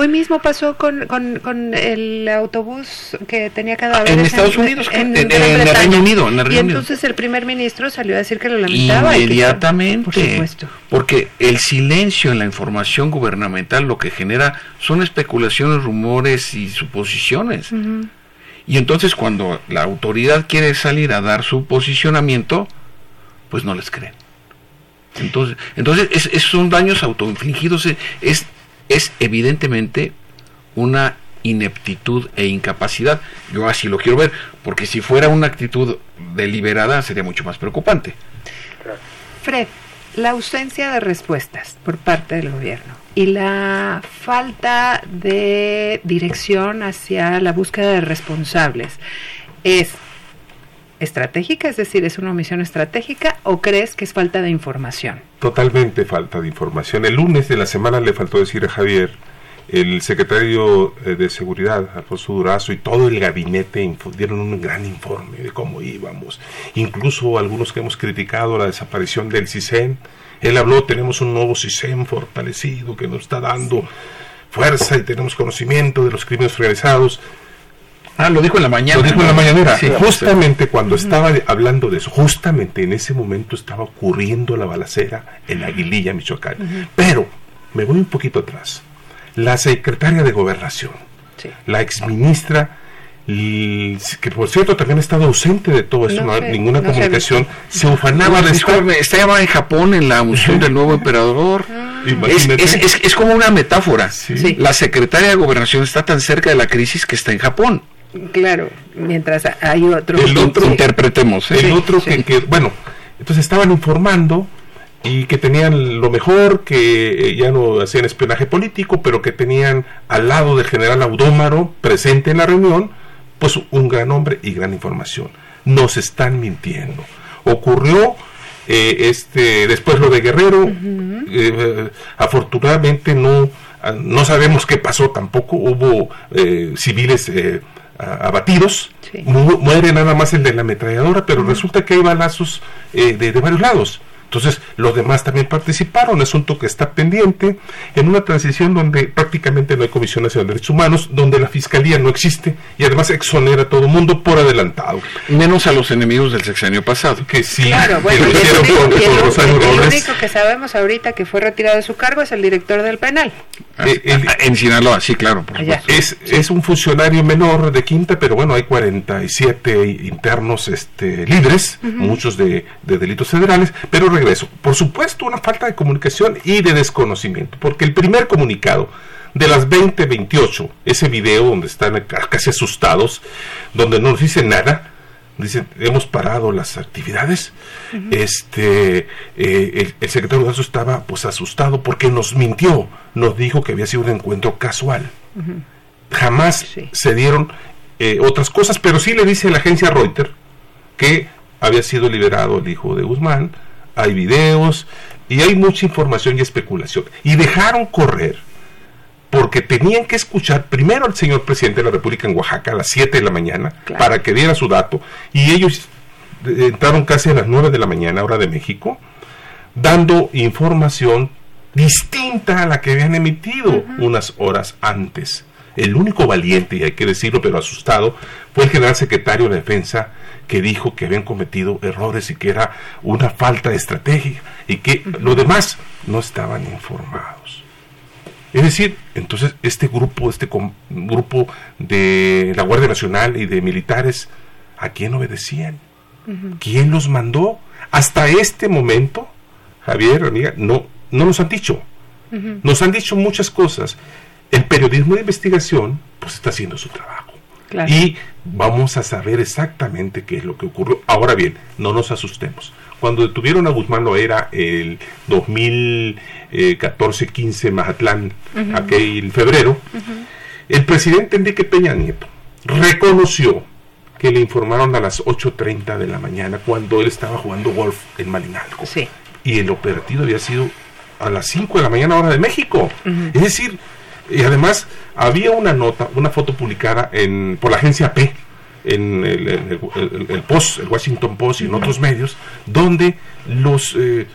S6: Hoy mismo pasó con, con, el autobús que tenía cadáveres.
S8: En Estados Unidos, en, el Reino Unido. En el
S6: y entonces el primer ministro salió a decir que lo lamentaba.
S8: Inmediatamente. por supuesto. Porque el silencio en la información gubernamental lo que genera son especulaciones, rumores y suposiciones. Y entonces cuando la autoridad quiere salir a dar su posicionamiento, pues no les creen. Entonces, entonces es, son daños autoinfligidos, es, es evidentemente una ineptitud e incapacidad. Yo así lo quiero ver, porque si fuera una actitud deliberada sería mucho más preocupante.
S6: Fred, la ausencia de respuestas por parte del gobierno y la falta de dirección hacia la búsqueda de responsables es estratégica? Es decir, ¿es una omisión estratégica o crees que es falta de información?
S9: Totalmente falta de información. El lunes de la semana le faltó decir a Javier, el secretario eh, de Seguridad, Alfonso Durazo, y todo el gabinete dieron un gran informe de cómo íbamos. Incluso algunos que hemos criticado la desaparición del CISEN, él habló, tenemos un nuevo CISEN fortalecido que nos está dando fuerza y tenemos conocimiento de los crímenes organizados
S8: Ah, lo dijo en la mañana.
S9: Lo dijo en la mañanera. justamente cuando estaba hablando de eso, justamente en ese momento estaba ocurriendo la balacera en Aguililla, Michoacán. Pero, me voy un poquito atrás. La secretaria de Gobernación, la exministra, que por cierto también ha estado ausente de todo esto, no, ninguna comunicación, se, ufanaba de
S8: llamada en Japón en la unción del nuevo emperador. Ah. Es, es, es, como una metáfora. La secretaria de Gobernación está tan cerca de la crisis que está en Japón.
S6: Claro, mientras hay otro.
S9: El otro,
S8: interpretemos.
S9: ¿eh? El otro que, bueno, entonces estaban informando y que tenían lo mejor, que ya no hacían espionaje político, pero que tenían al lado del general Audómaro presente en la reunión, pues un gran hombre y gran información. Nos están mintiendo. Ocurrió eh, este después lo de Guerrero, eh, afortunadamente no no sabemos qué pasó tampoco, hubo civiles abatidos, muere nada más el de la ametralladora, pero resulta que hay balazos eh, de, de, varios lados. Entonces, los demás también participaron, asunto que está pendiente, en una transición donde prácticamente no hay Comisión Nacional de Derechos Humanos, donde la Fiscalía no existe y además exonera a todo el mundo por adelantado.
S8: Menos a los enemigos del sexenio pasado.
S6: Que sí, claro, bueno, lo hicieron con, Rosario Robles. El único que sabemos ahorita que fue retirado de su cargo es el director del penal.
S8: Ah, eh, ah, en Sinaloa, sí, claro.
S9: es, es un funcionario menor de quinta, pero bueno, hay 47 internos este, libres, muchos de, de delitos federales, pero regreso. Por supuesto, una falta de comunicación y de desconocimiento, porque el primer comunicado de las 20:28, ese video donde están casi asustados, donde no nos dicen nada, dicen hemos parado las actividades. Este eh, el, secretario de estaba pues asustado porque nos mintió, nos dijo que había sido un encuentro casual. Jamás se dieron eh, otras cosas, pero sí le dice la agencia Reuters que había sido liberado el hijo de Guzmán, hay videos y hay mucha información y especulación. Y dejaron correr porque tenían que escuchar primero al señor presidente de la República en Oaxaca a las 7 de la mañana para que diera su dato y ellos eh, entraron casi a las 9 de la mañana, hora de México, dando información distinta a la que habían emitido unas horas antes. El único valiente, y hay que decirlo, pero asustado, fue el general secretario de Defensa que dijo que habían cometido errores y que era una falta de estrategia y que los demás no estaban informados. Es decir, entonces este grupo, este grupo de la Guardia Nacional y de militares, ¿a quién obedecían? ¿Quién los mandó? Hasta este momento, Javier, amiga, no, no nos han dicho. Nos han dicho muchas cosas el periodismo de investigación pues está haciendo su trabajo. Y vamos a saber exactamente qué es lo que ocurrió. Ahora bien, no nos asustemos. Cuando detuvieron a Guzmán era el 2014-15 Mazatlán, aquel en febrero, el presidente Enrique Peña Nieto reconoció que le informaron a las 8.30 de la mañana cuando él estaba jugando golf en Malinalco. Y el operativo había sido a las 5 de la mañana hora de México. Es decir, y además había una nota, una foto publicada en, por la agencia P, en el, Post, el Washington Post y en otros medios, donde los eh,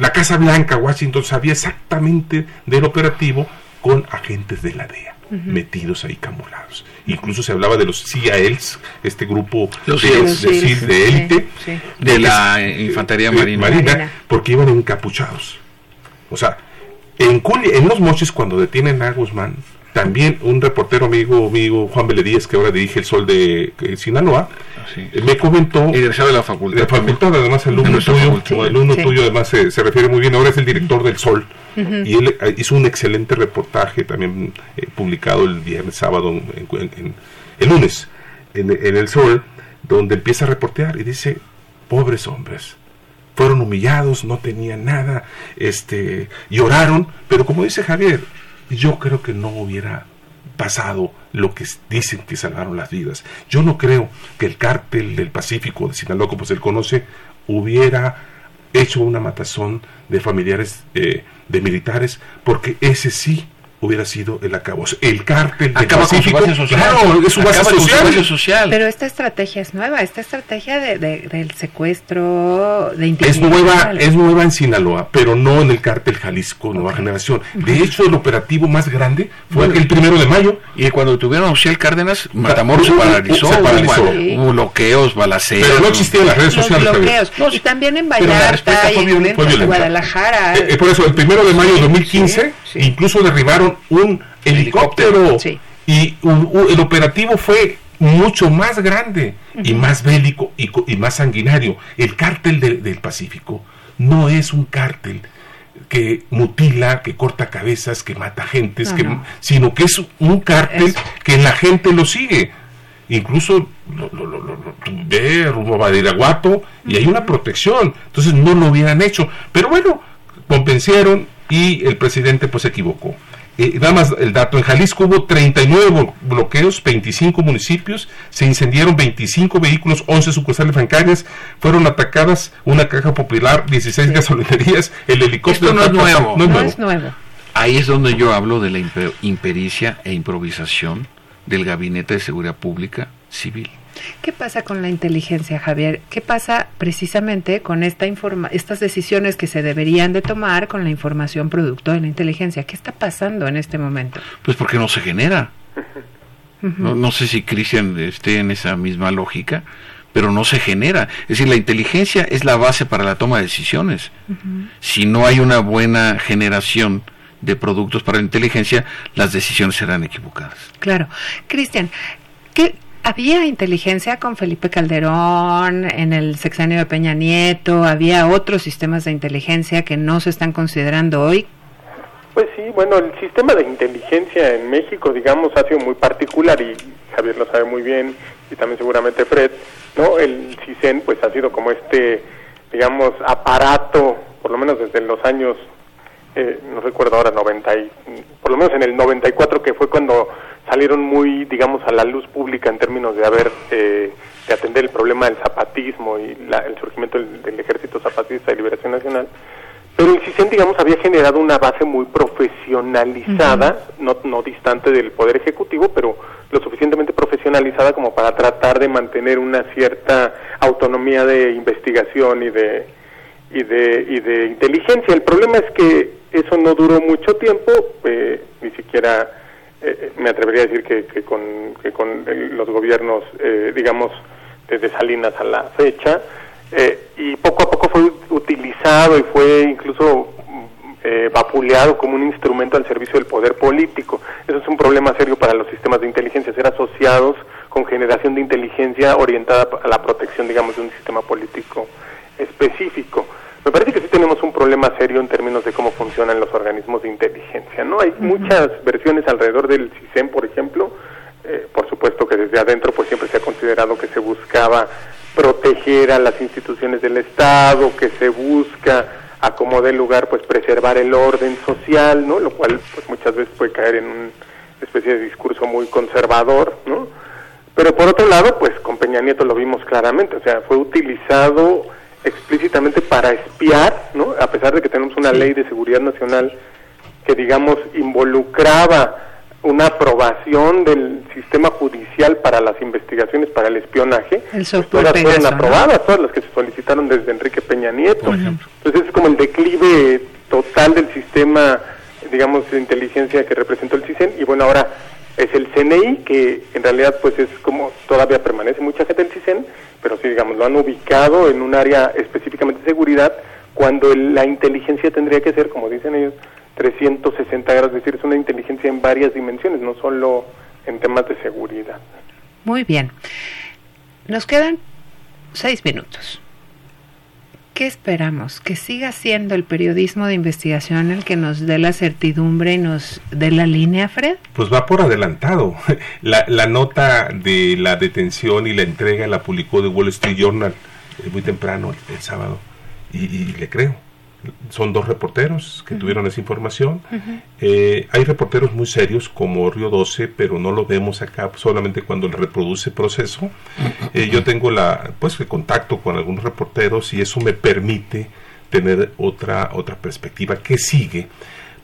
S9: la Casa Blanca, Washington, sabía exactamente del operativo con agentes de la DEA. metidos ahí camulados. Incluso se hablaba de los CIALs, este grupo de, élite
S8: de, la infantería marina,
S9: porque iban encapuchados. O sea, en, en Los Mochis, cuando detienen a Guzmán, también un reportero amigo, amigo Juan Beledíez, que ahora dirige el Sol de Sinaloa, eh, me comentó.
S8: Y de la facultad.
S9: De facultad, además, el alumno tuyo, el alumno tuyo además se, refiere muy bien, ahora es el director del Sol. Y él eh, hizo un excelente reportaje también eh, publicado el viernes, sábado, el lunes, en, en el Sol, donde empieza a reportear y dice: pobres hombres fueron humillados, no tenían nada, este, lloraron, pero como dice Javier, yo creo que no hubiera pasado lo que dicen que salvaron las vidas. Yo no creo que el cártel del Pacífico de Sinaloa, como se le conoce, hubiera hecho una matazón de familiares eh, de militares, porque ese sí hubiera sido el acabo. El cártel del
S8: Acaba Pacífico,
S9: con su base social. Claro, es su base
S6: social. Pero esta estrategia es nueva, esta estrategia de, del secuestro de
S9: Es nueva, es nueva en Sinaloa, pero no en el cártel Jalisco Nueva Generación. De hecho, el operativo más grande fue el primero de mayo.
S8: Y cuando tuvieron a Ociel Cárdenas, Matamoros se paralizó, se paralizó. Hubo, bloqueos, balaceros.
S9: Pero no existían las redes sociales.
S6: Bloqueos. y también en Vallarta y en Guadalajara.
S9: Eh, eh, por eso, el primero de mayo de 2015, incluso derribaron un helicóptero. Y el operativo fue mucho más grande y más bélico y, más sanguinario. El cártel del Pacífico no es un cártel que mutila, que corta cabezas, que mata gentes, que, sino que es un cártel que la gente lo sigue. Incluso lo, lo, lo, ve rumbo a Badiraguato y hay una protección. Entonces no lo hubieran hecho. Pero bueno, convencieron y el presidente pues se equivocó. Eh, nada más el dato, en Jalisco hubo 39 bloqueos, 25 municipios, se incendiaron 25 vehículos, 11 sucursales bancarias, fueron atacadas una caja popular, 16 gasolinerías, el helicóptero...
S8: Esto no es nuevo.
S6: No es nuevo.
S8: Ahí es donde yo hablo de la impericia e improvisación del Gabinete de Seguridad Pública Civil.
S6: ¿Qué pasa con la inteligencia, Javier? ¿Qué pasa precisamente con esta informa estas decisiones que se deberían de tomar con la información producto de la inteligencia? ¿Qué está pasando en este momento?
S8: Pues porque no se genera. no, sé si Cristian esté en esa misma lógica, pero no se genera. Es decir, la inteligencia es la base para la toma de decisiones. Si no hay una buena generación de productos para la inteligencia, las decisiones serán equivocadas.
S6: Claro. Cristian, ¿qué, había inteligencia con Felipe Calderón, en el sexenio de Peña Nieto, había otros sistemas de inteligencia que no se están considerando hoy.
S7: Pues sí, bueno, el sistema de inteligencia en México, digamos, ha sido muy particular y Javier lo sabe muy bien y también seguramente Fred, ¿no? El CISEN pues ha sido como este, digamos, aparato, por lo menos desde los años, eh, no recuerdo ahora, 90 y, por lo menos en el 94 que fue cuando salieron muy, digamos, a la luz pública en términos de haber, eh, de atender el problema del zapatismo y el surgimiento del, del Ejército Zapatista de Liberación Nacional pero el CISEN, digamos, había generado una base muy profesionalizada, no, no distante del Poder Ejecutivo, pero lo suficientemente profesionalizada como para tratar de mantener una cierta autonomía de investigación y de, y de, y de inteligencia. El problema es que eso no duró mucho tiempo, eh, ni siquiera eh, me atrevería a decir que, con, que con los gobiernos, eh, digamos, desde Salinas a la fecha, eh, y poco a poco fue utilizado y fue incluso eh, vapuleado como un instrumento al servicio del poder político. Eso es un problema serio para los sistemas de inteligencia, ser asociados con generación de inteligencia orientada a la protección, digamos, de un sistema político específico. Me parece que sí tenemos un problema serio en términos de cómo funcionan los organismos de inteligencia, ¿no? Hay muchas versiones alrededor del CISEN, por ejemplo. Eh, por supuesto que desde adentro pues siempre se ha considerado que se buscaba proteger a las instituciones del Estado, que se busca a como dé lugar pues preservar el orden social, ¿no? Lo cual pues muchas veces puede caer en una especie de discurso muy conservador, ¿no? Pero por otro lado, pues con Peña Nieto lo vimos claramente, o sea, fue utilizado explícitamente para espiar, ¿no? A pesar de que tenemos una ley de seguridad nacional que digamos involucraba una aprobación del sistema judicial para las investigaciones para el espionaje. todas fueron aprobadas, todas las que se solicitaron desde Enrique Peña Nieto. Entonces es como el declive total del sistema, digamos, de inteligencia que representó el CISEN y bueno, ahora es el CNI que en realidad pues es como todavía permanece mucha gente del CISEN, pero sí, digamos, lo han ubicado en un área específicamente de seguridad cuando la inteligencia tendría que ser, como dicen ellos, 360 grados, es decir, es una inteligencia en varias dimensiones, no solo en temas de seguridad.
S6: Muy bien. Nos quedan seis minutos. ¿Qué esperamos? ¿Que siga siendo el periodismo de investigación el que nos dé la certidumbre y nos dé la línea, Fred?
S9: Pues va por adelantado. La, la nota de la detención y la entrega la publicó The Wall Street Journal eh, muy temprano el, sábado y le creo son dos reporteros que tuvieron esa información. Eh, hay reporteros muy serios como Río 12, pero no lo vemos acá solamente cuando le reproduce proceso. Eh, yo tengo la, pues, el contacto con algunos reporteros y eso me permite tener otra, otra perspectiva. que sigue?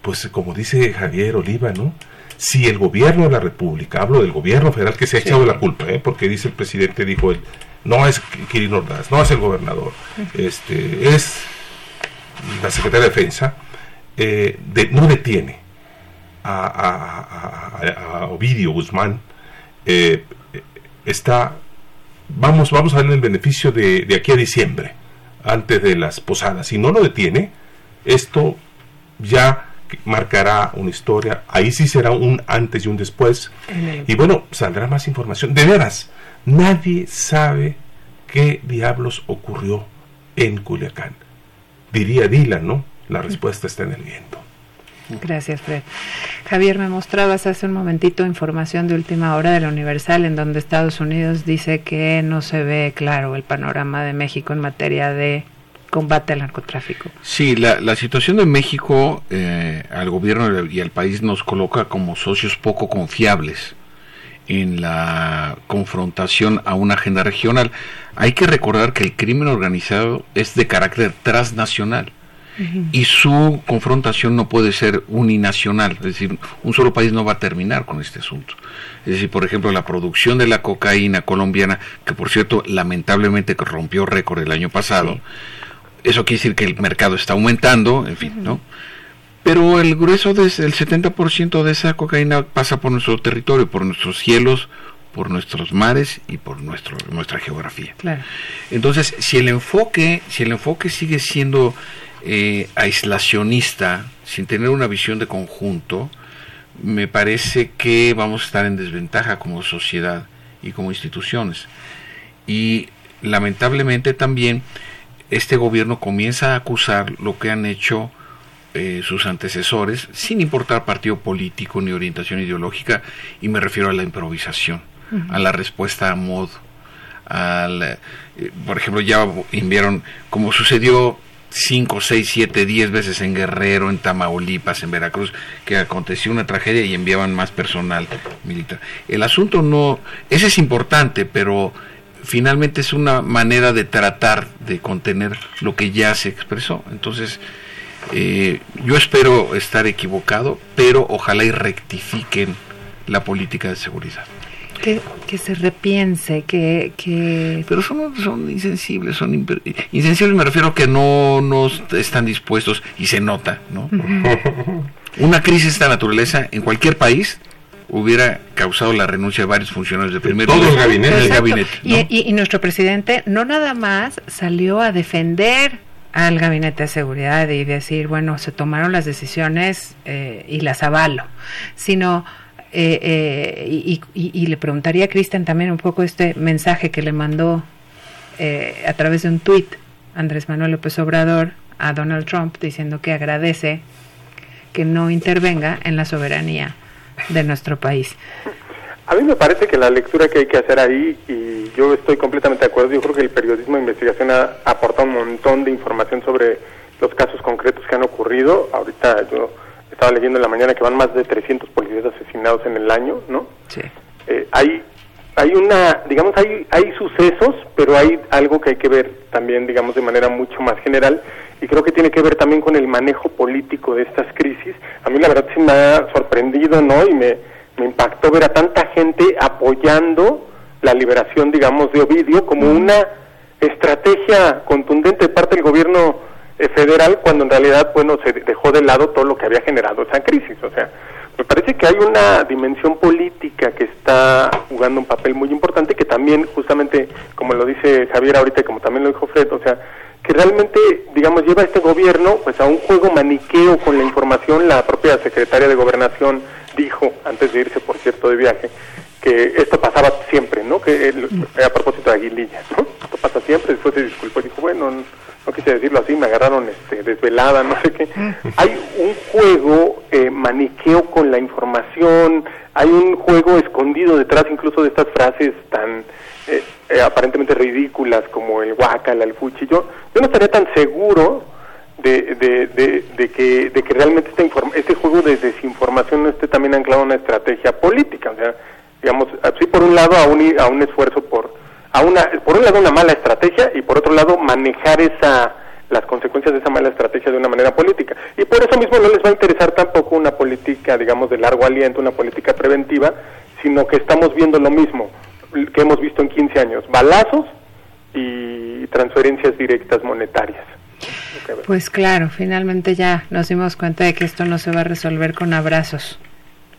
S9: Pues como dice Javier Oliva, ¿no? Si el gobierno de la República, hablo del gobierno federal que se ha echado la culpa, ¿eh? porque dice el presidente, dijo él, no es Kirin Ordaz, no es el gobernador, este, es la Secretaría de Defensa eh, no detiene a, Ovidio Guzmán, eh, está, vamos, vamos a darle el beneficio de, aquí a diciembre, antes de las posadas. Si no lo detiene, esto ya marcará una historia, ahí sí será un antes y un después. Y bueno, saldrá más información. De veras, nadie sabe qué diablos ocurrió en Culiacán diría Dylan, ¿no? La respuesta está en el viento.
S6: Gracias, Fred. Javier, me mostrabas hace un momentito información de última hora de la Universal en donde Estados Unidos dice que no se ve claro el panorama de México en materia de combate al narcotráfico.
S8: Sí, la, situación de México eh, al gobierno y al país nos coloca como socios poco confiables en la confrontación a una agenda regional. Hay que recordar que el crimen organizado es de carácter transnacional y su confrontación no puede ser uninacional, es decir, un solo país no va a terminar con este asunto. Es decir, por ejemplo, la producción de la cocaína colombiana, que por cierto lamentablemente rompió récord el año pasado, eso quiere decir que el mercado está aumentando, en fin, ¿no? Pero el grueso, del el 70% de esa cocaína pasa por nuestro territorio, por nuestros cielos, por nuestros mares y por nuestro, nuestra geografía. Entonces, si el enfoque, si el enfoque sigue siendo eh, aislacionista, sin tener una visión de conjunto, me parece que vamos a estar en desventaja como sociedad y como instituciones. Y lamentablemente también este gobierno comienza a acusar lo que han hecho eh, sus antecesores, sin importar partido político ni orientación ideológica, y me refiero a la improvisación, a la respuesta a modo. Al, eh, por ejemplo, ya enviaron, como sucedió 5, 6, 7, 10 veces en Guerrero, en Tamaulipas, en Veracruz, que aconteció una tragedia y enviaban más personal militar. El asunto no, ese es importante, pero finalmente es una manera de tratar de contener lo que ya se expresó. Entonces, eh, yo espero estar equivocado, pero ojalá y rectifiquen la política de seguridad.
S6: Que, que se repiense, que... que...
S8: Pero son, son insensibles, son insensibles me refiero a que no, no están dispuestos y se nota, ¿no? Una crisis de esta naturaleza en cualquier país hubiera causado la renuncia de varios funcionarios de primer
S9: Todo el gabinete.
S8: gabinete
S6: y, y, nuestro presidente no nada más salió a defender al gabinete de seguridad y decir, bueno, se tomaron las decisiones eh, y las avalo, sino... Eh, eh, y, y, le preguntaría a Cristian también un poco este mensaje que le mandó a través de un tuit Andrés Manuel López Obrador a Donald Trump diciendo que agradece que no intervenga en la soberanía de nuestro país.
S7: A mí me parece que la lectura que hay que hacer ahí, y yo estoy completamente de acuerdo, yo creo que el periodismo de investigación ha aportado un montón de información sobre los casos concretos que han ocurrido. Ahorita yo estaba leyendo en la mañana que van más de 300 policías asesinados en el año, ¿no?
S6: Sí.
S7: Eh, hay, hay una, digamos, hay, hay sucesos, pero hay algo que hay que ver también, digamos, de manera mucho más general, y creo que tiene que ver también con el manejo político de estas crisis. A mí la verdad sí me ha sorprendido, ¿no? Y me, me impactó ver a tanta gente apoyando la liberación, digamos, de Ovidio como una estrategia contundente de parte del gobierno eh, federal cuando en realidad, bueno, se dejó de lado todo lo que había generado esa crisis. O sea, me parece que hay una dimensión política que está jugando un papel muy importante que también, justamente, como lo dice Javier ahorita y como también lo dijo Fred, o sea, que realmente, digamos, lleva este gobierno pues a un juego maniqueo con la información. La propia secretaria de Gobernación dijo, antes de irse, por cierto, de viaje, que esto pasaba siempre, ¿no? Que a propósito de Aguililla, ¿no? Esto pasa siempre, después se disculpó y dijo, bueno, no, quise decirlo así, me agarraron este, desvelada, no sé qué. Hay un juego eh, maniqueo con la información, hay un juego escondido detrás incluso de estas frases tan eh, eh, aparentemente ridículas como el guacal, el fuchi. Yo, yo no estaría tan seguro de, de, que, de que realmente este, este juego de desinformación no esté también anclado en una estrategia política. O sea, digamos, así por un lado a un, a un esfuerzo por, a una, por un lado una mala estrategia y por otro lado manejar esa las consecuencias de esa mala estrategia de una manera política. Y por eso mismo no les va a interesar tampoco una política, digamos, de largo aliento, una política preventiva, sino que estamos viendo lo mismo, que hemos visto en 15 años, balazos y transferencias directas monetarias.
S6: Pues claro, finalmente ya nos dimos cuenta de que esto no se va a resolver con abrazos,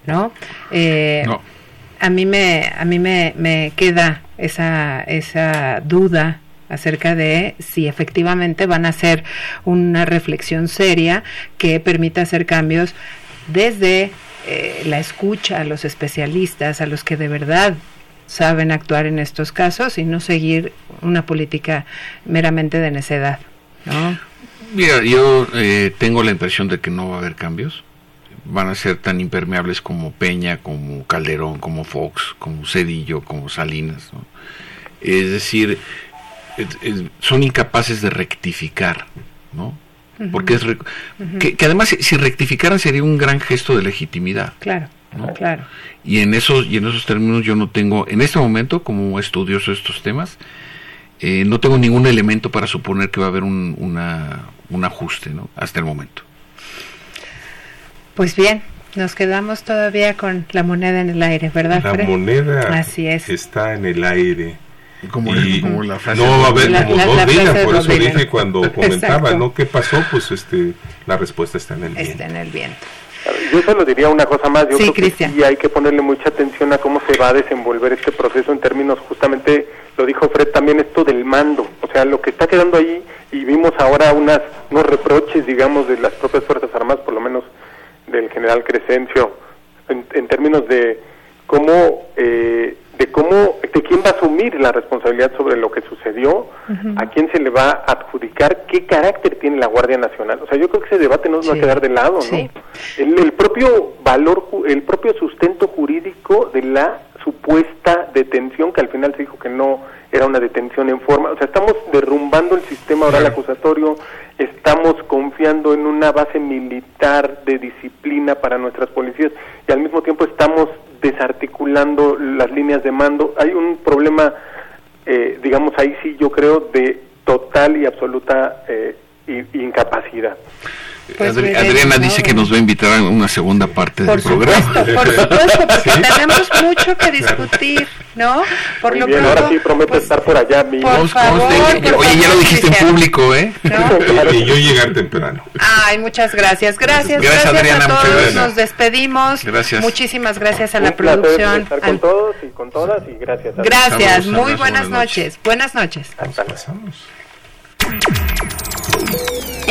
S6: ¿no? Eh, A mí me, a mí me, me queda esa, esa duda acerca de si efectivamente van a hacer una reflexión seria que permita hacer cambios desde eh, la escucha a los especialistas, a los que de verdad saben actuar en estos casos y no seguir una política meramente de necedad. ¿no?
S8: Mira, yo eh, tengo la impresión de que no va a haber cambios. Van a ser tan impermeables como Peña, como Calderón, como Fox, como Cedillo, como Salinas. Es decir, son incapaces de rectificar, ¿no? Porque es que, además si rectificaran sería un gran gesto de legitimidad.
S6: Claro. Claro.
S8: Y en esos y en esos términos yo no tengo en este momento como estudioso de estos temas eh, no tengo ningún elemento para suponer que va a haber un, una, un ajuste, ¿no? Hasta el momento.
S6: Pues bien, nos quedamos todavía con la moneda en el aire, ¿verdad?
S9: La moneda
S6: Así es.
S9: está en el aire.
S8: Como, la frase
S9: no va a haber como dos por eso dije cuando comentaba, ¿no? ¿Qué pasó? Pues este, la respuesta está en el viento.
S6: Está en el viento.
S7: Yo solo diría una cosa más, yo creo que sí hay que ponerle mucha atención a cómo se va a desenvolver este proceso en términos, justamente lo dijo Fred también, esto del mando, o sea, lo que está quedando ahí, y vimos ahora unas, unos reproches, digamos, de las propias Fuerzas Armadas, por lo menos del general Crescencio, en, términos de cómo eh, de cómo, de quién va a asumir la responsabilidad sobre lo que sucedió, a quién se le va a adjudicar, qué carácter tiene la Guardia Nacional. O sea, yo creo que ese debate no nos va a quedar de lado, ¿no? El, el propio valor, el propio sustento jurídico de la supuesta detención, que al final se dijo que no era una detención en forma. O sea, estamos derrumbando el sistema oral acusatorio, estamos confiando en una base militar de disciplina para nuestras policías y al mismo tiempo estamos desarticulando las líneas de mando. Hay un problema, eh, digamos, ahí sí yo creo, de total y absoluta eh, incapacidad.
S6: Pues
S8: Adri- Adriana
S6: ¿no?
S8: dice que nos va a invitar a una segunda parte
S6: Por
S8: del programa.
S6: supuesto, por supuesto, porque tenemos mucho que discutir, ¿no? Por
S7: Muy
S6: lo
S7: bien,
S6: pronto,
S7: ahora sí prometo estar por allá. Mi...
S6: por favor, por
S8: Oye, ya lo dijiste en público, ¿eh?
S9: Y yo llegar temprano.
S6: Ay, muchas gracias. Gracias,
S8: Gracias,
S6: gracias,
S8: Adriana,
S6: a todos.
S8: gracias.
S6: Nos despedimos.
S8: Gracias.
S6: Muchísimas gracias a
S7: Un
S6: la
S7: placer
S6: producción.
S7: estar
S6: al-
S7: con todos y con todas y gracias.
S6: Gracias,
S8: Saludos,
S6: muy buenas
S8: buenas
S6: noches. Buenas noches.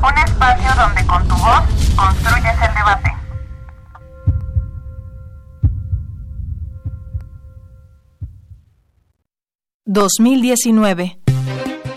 S13: Un espacio donde con tu voz construyes el debate.
S14: ...2019...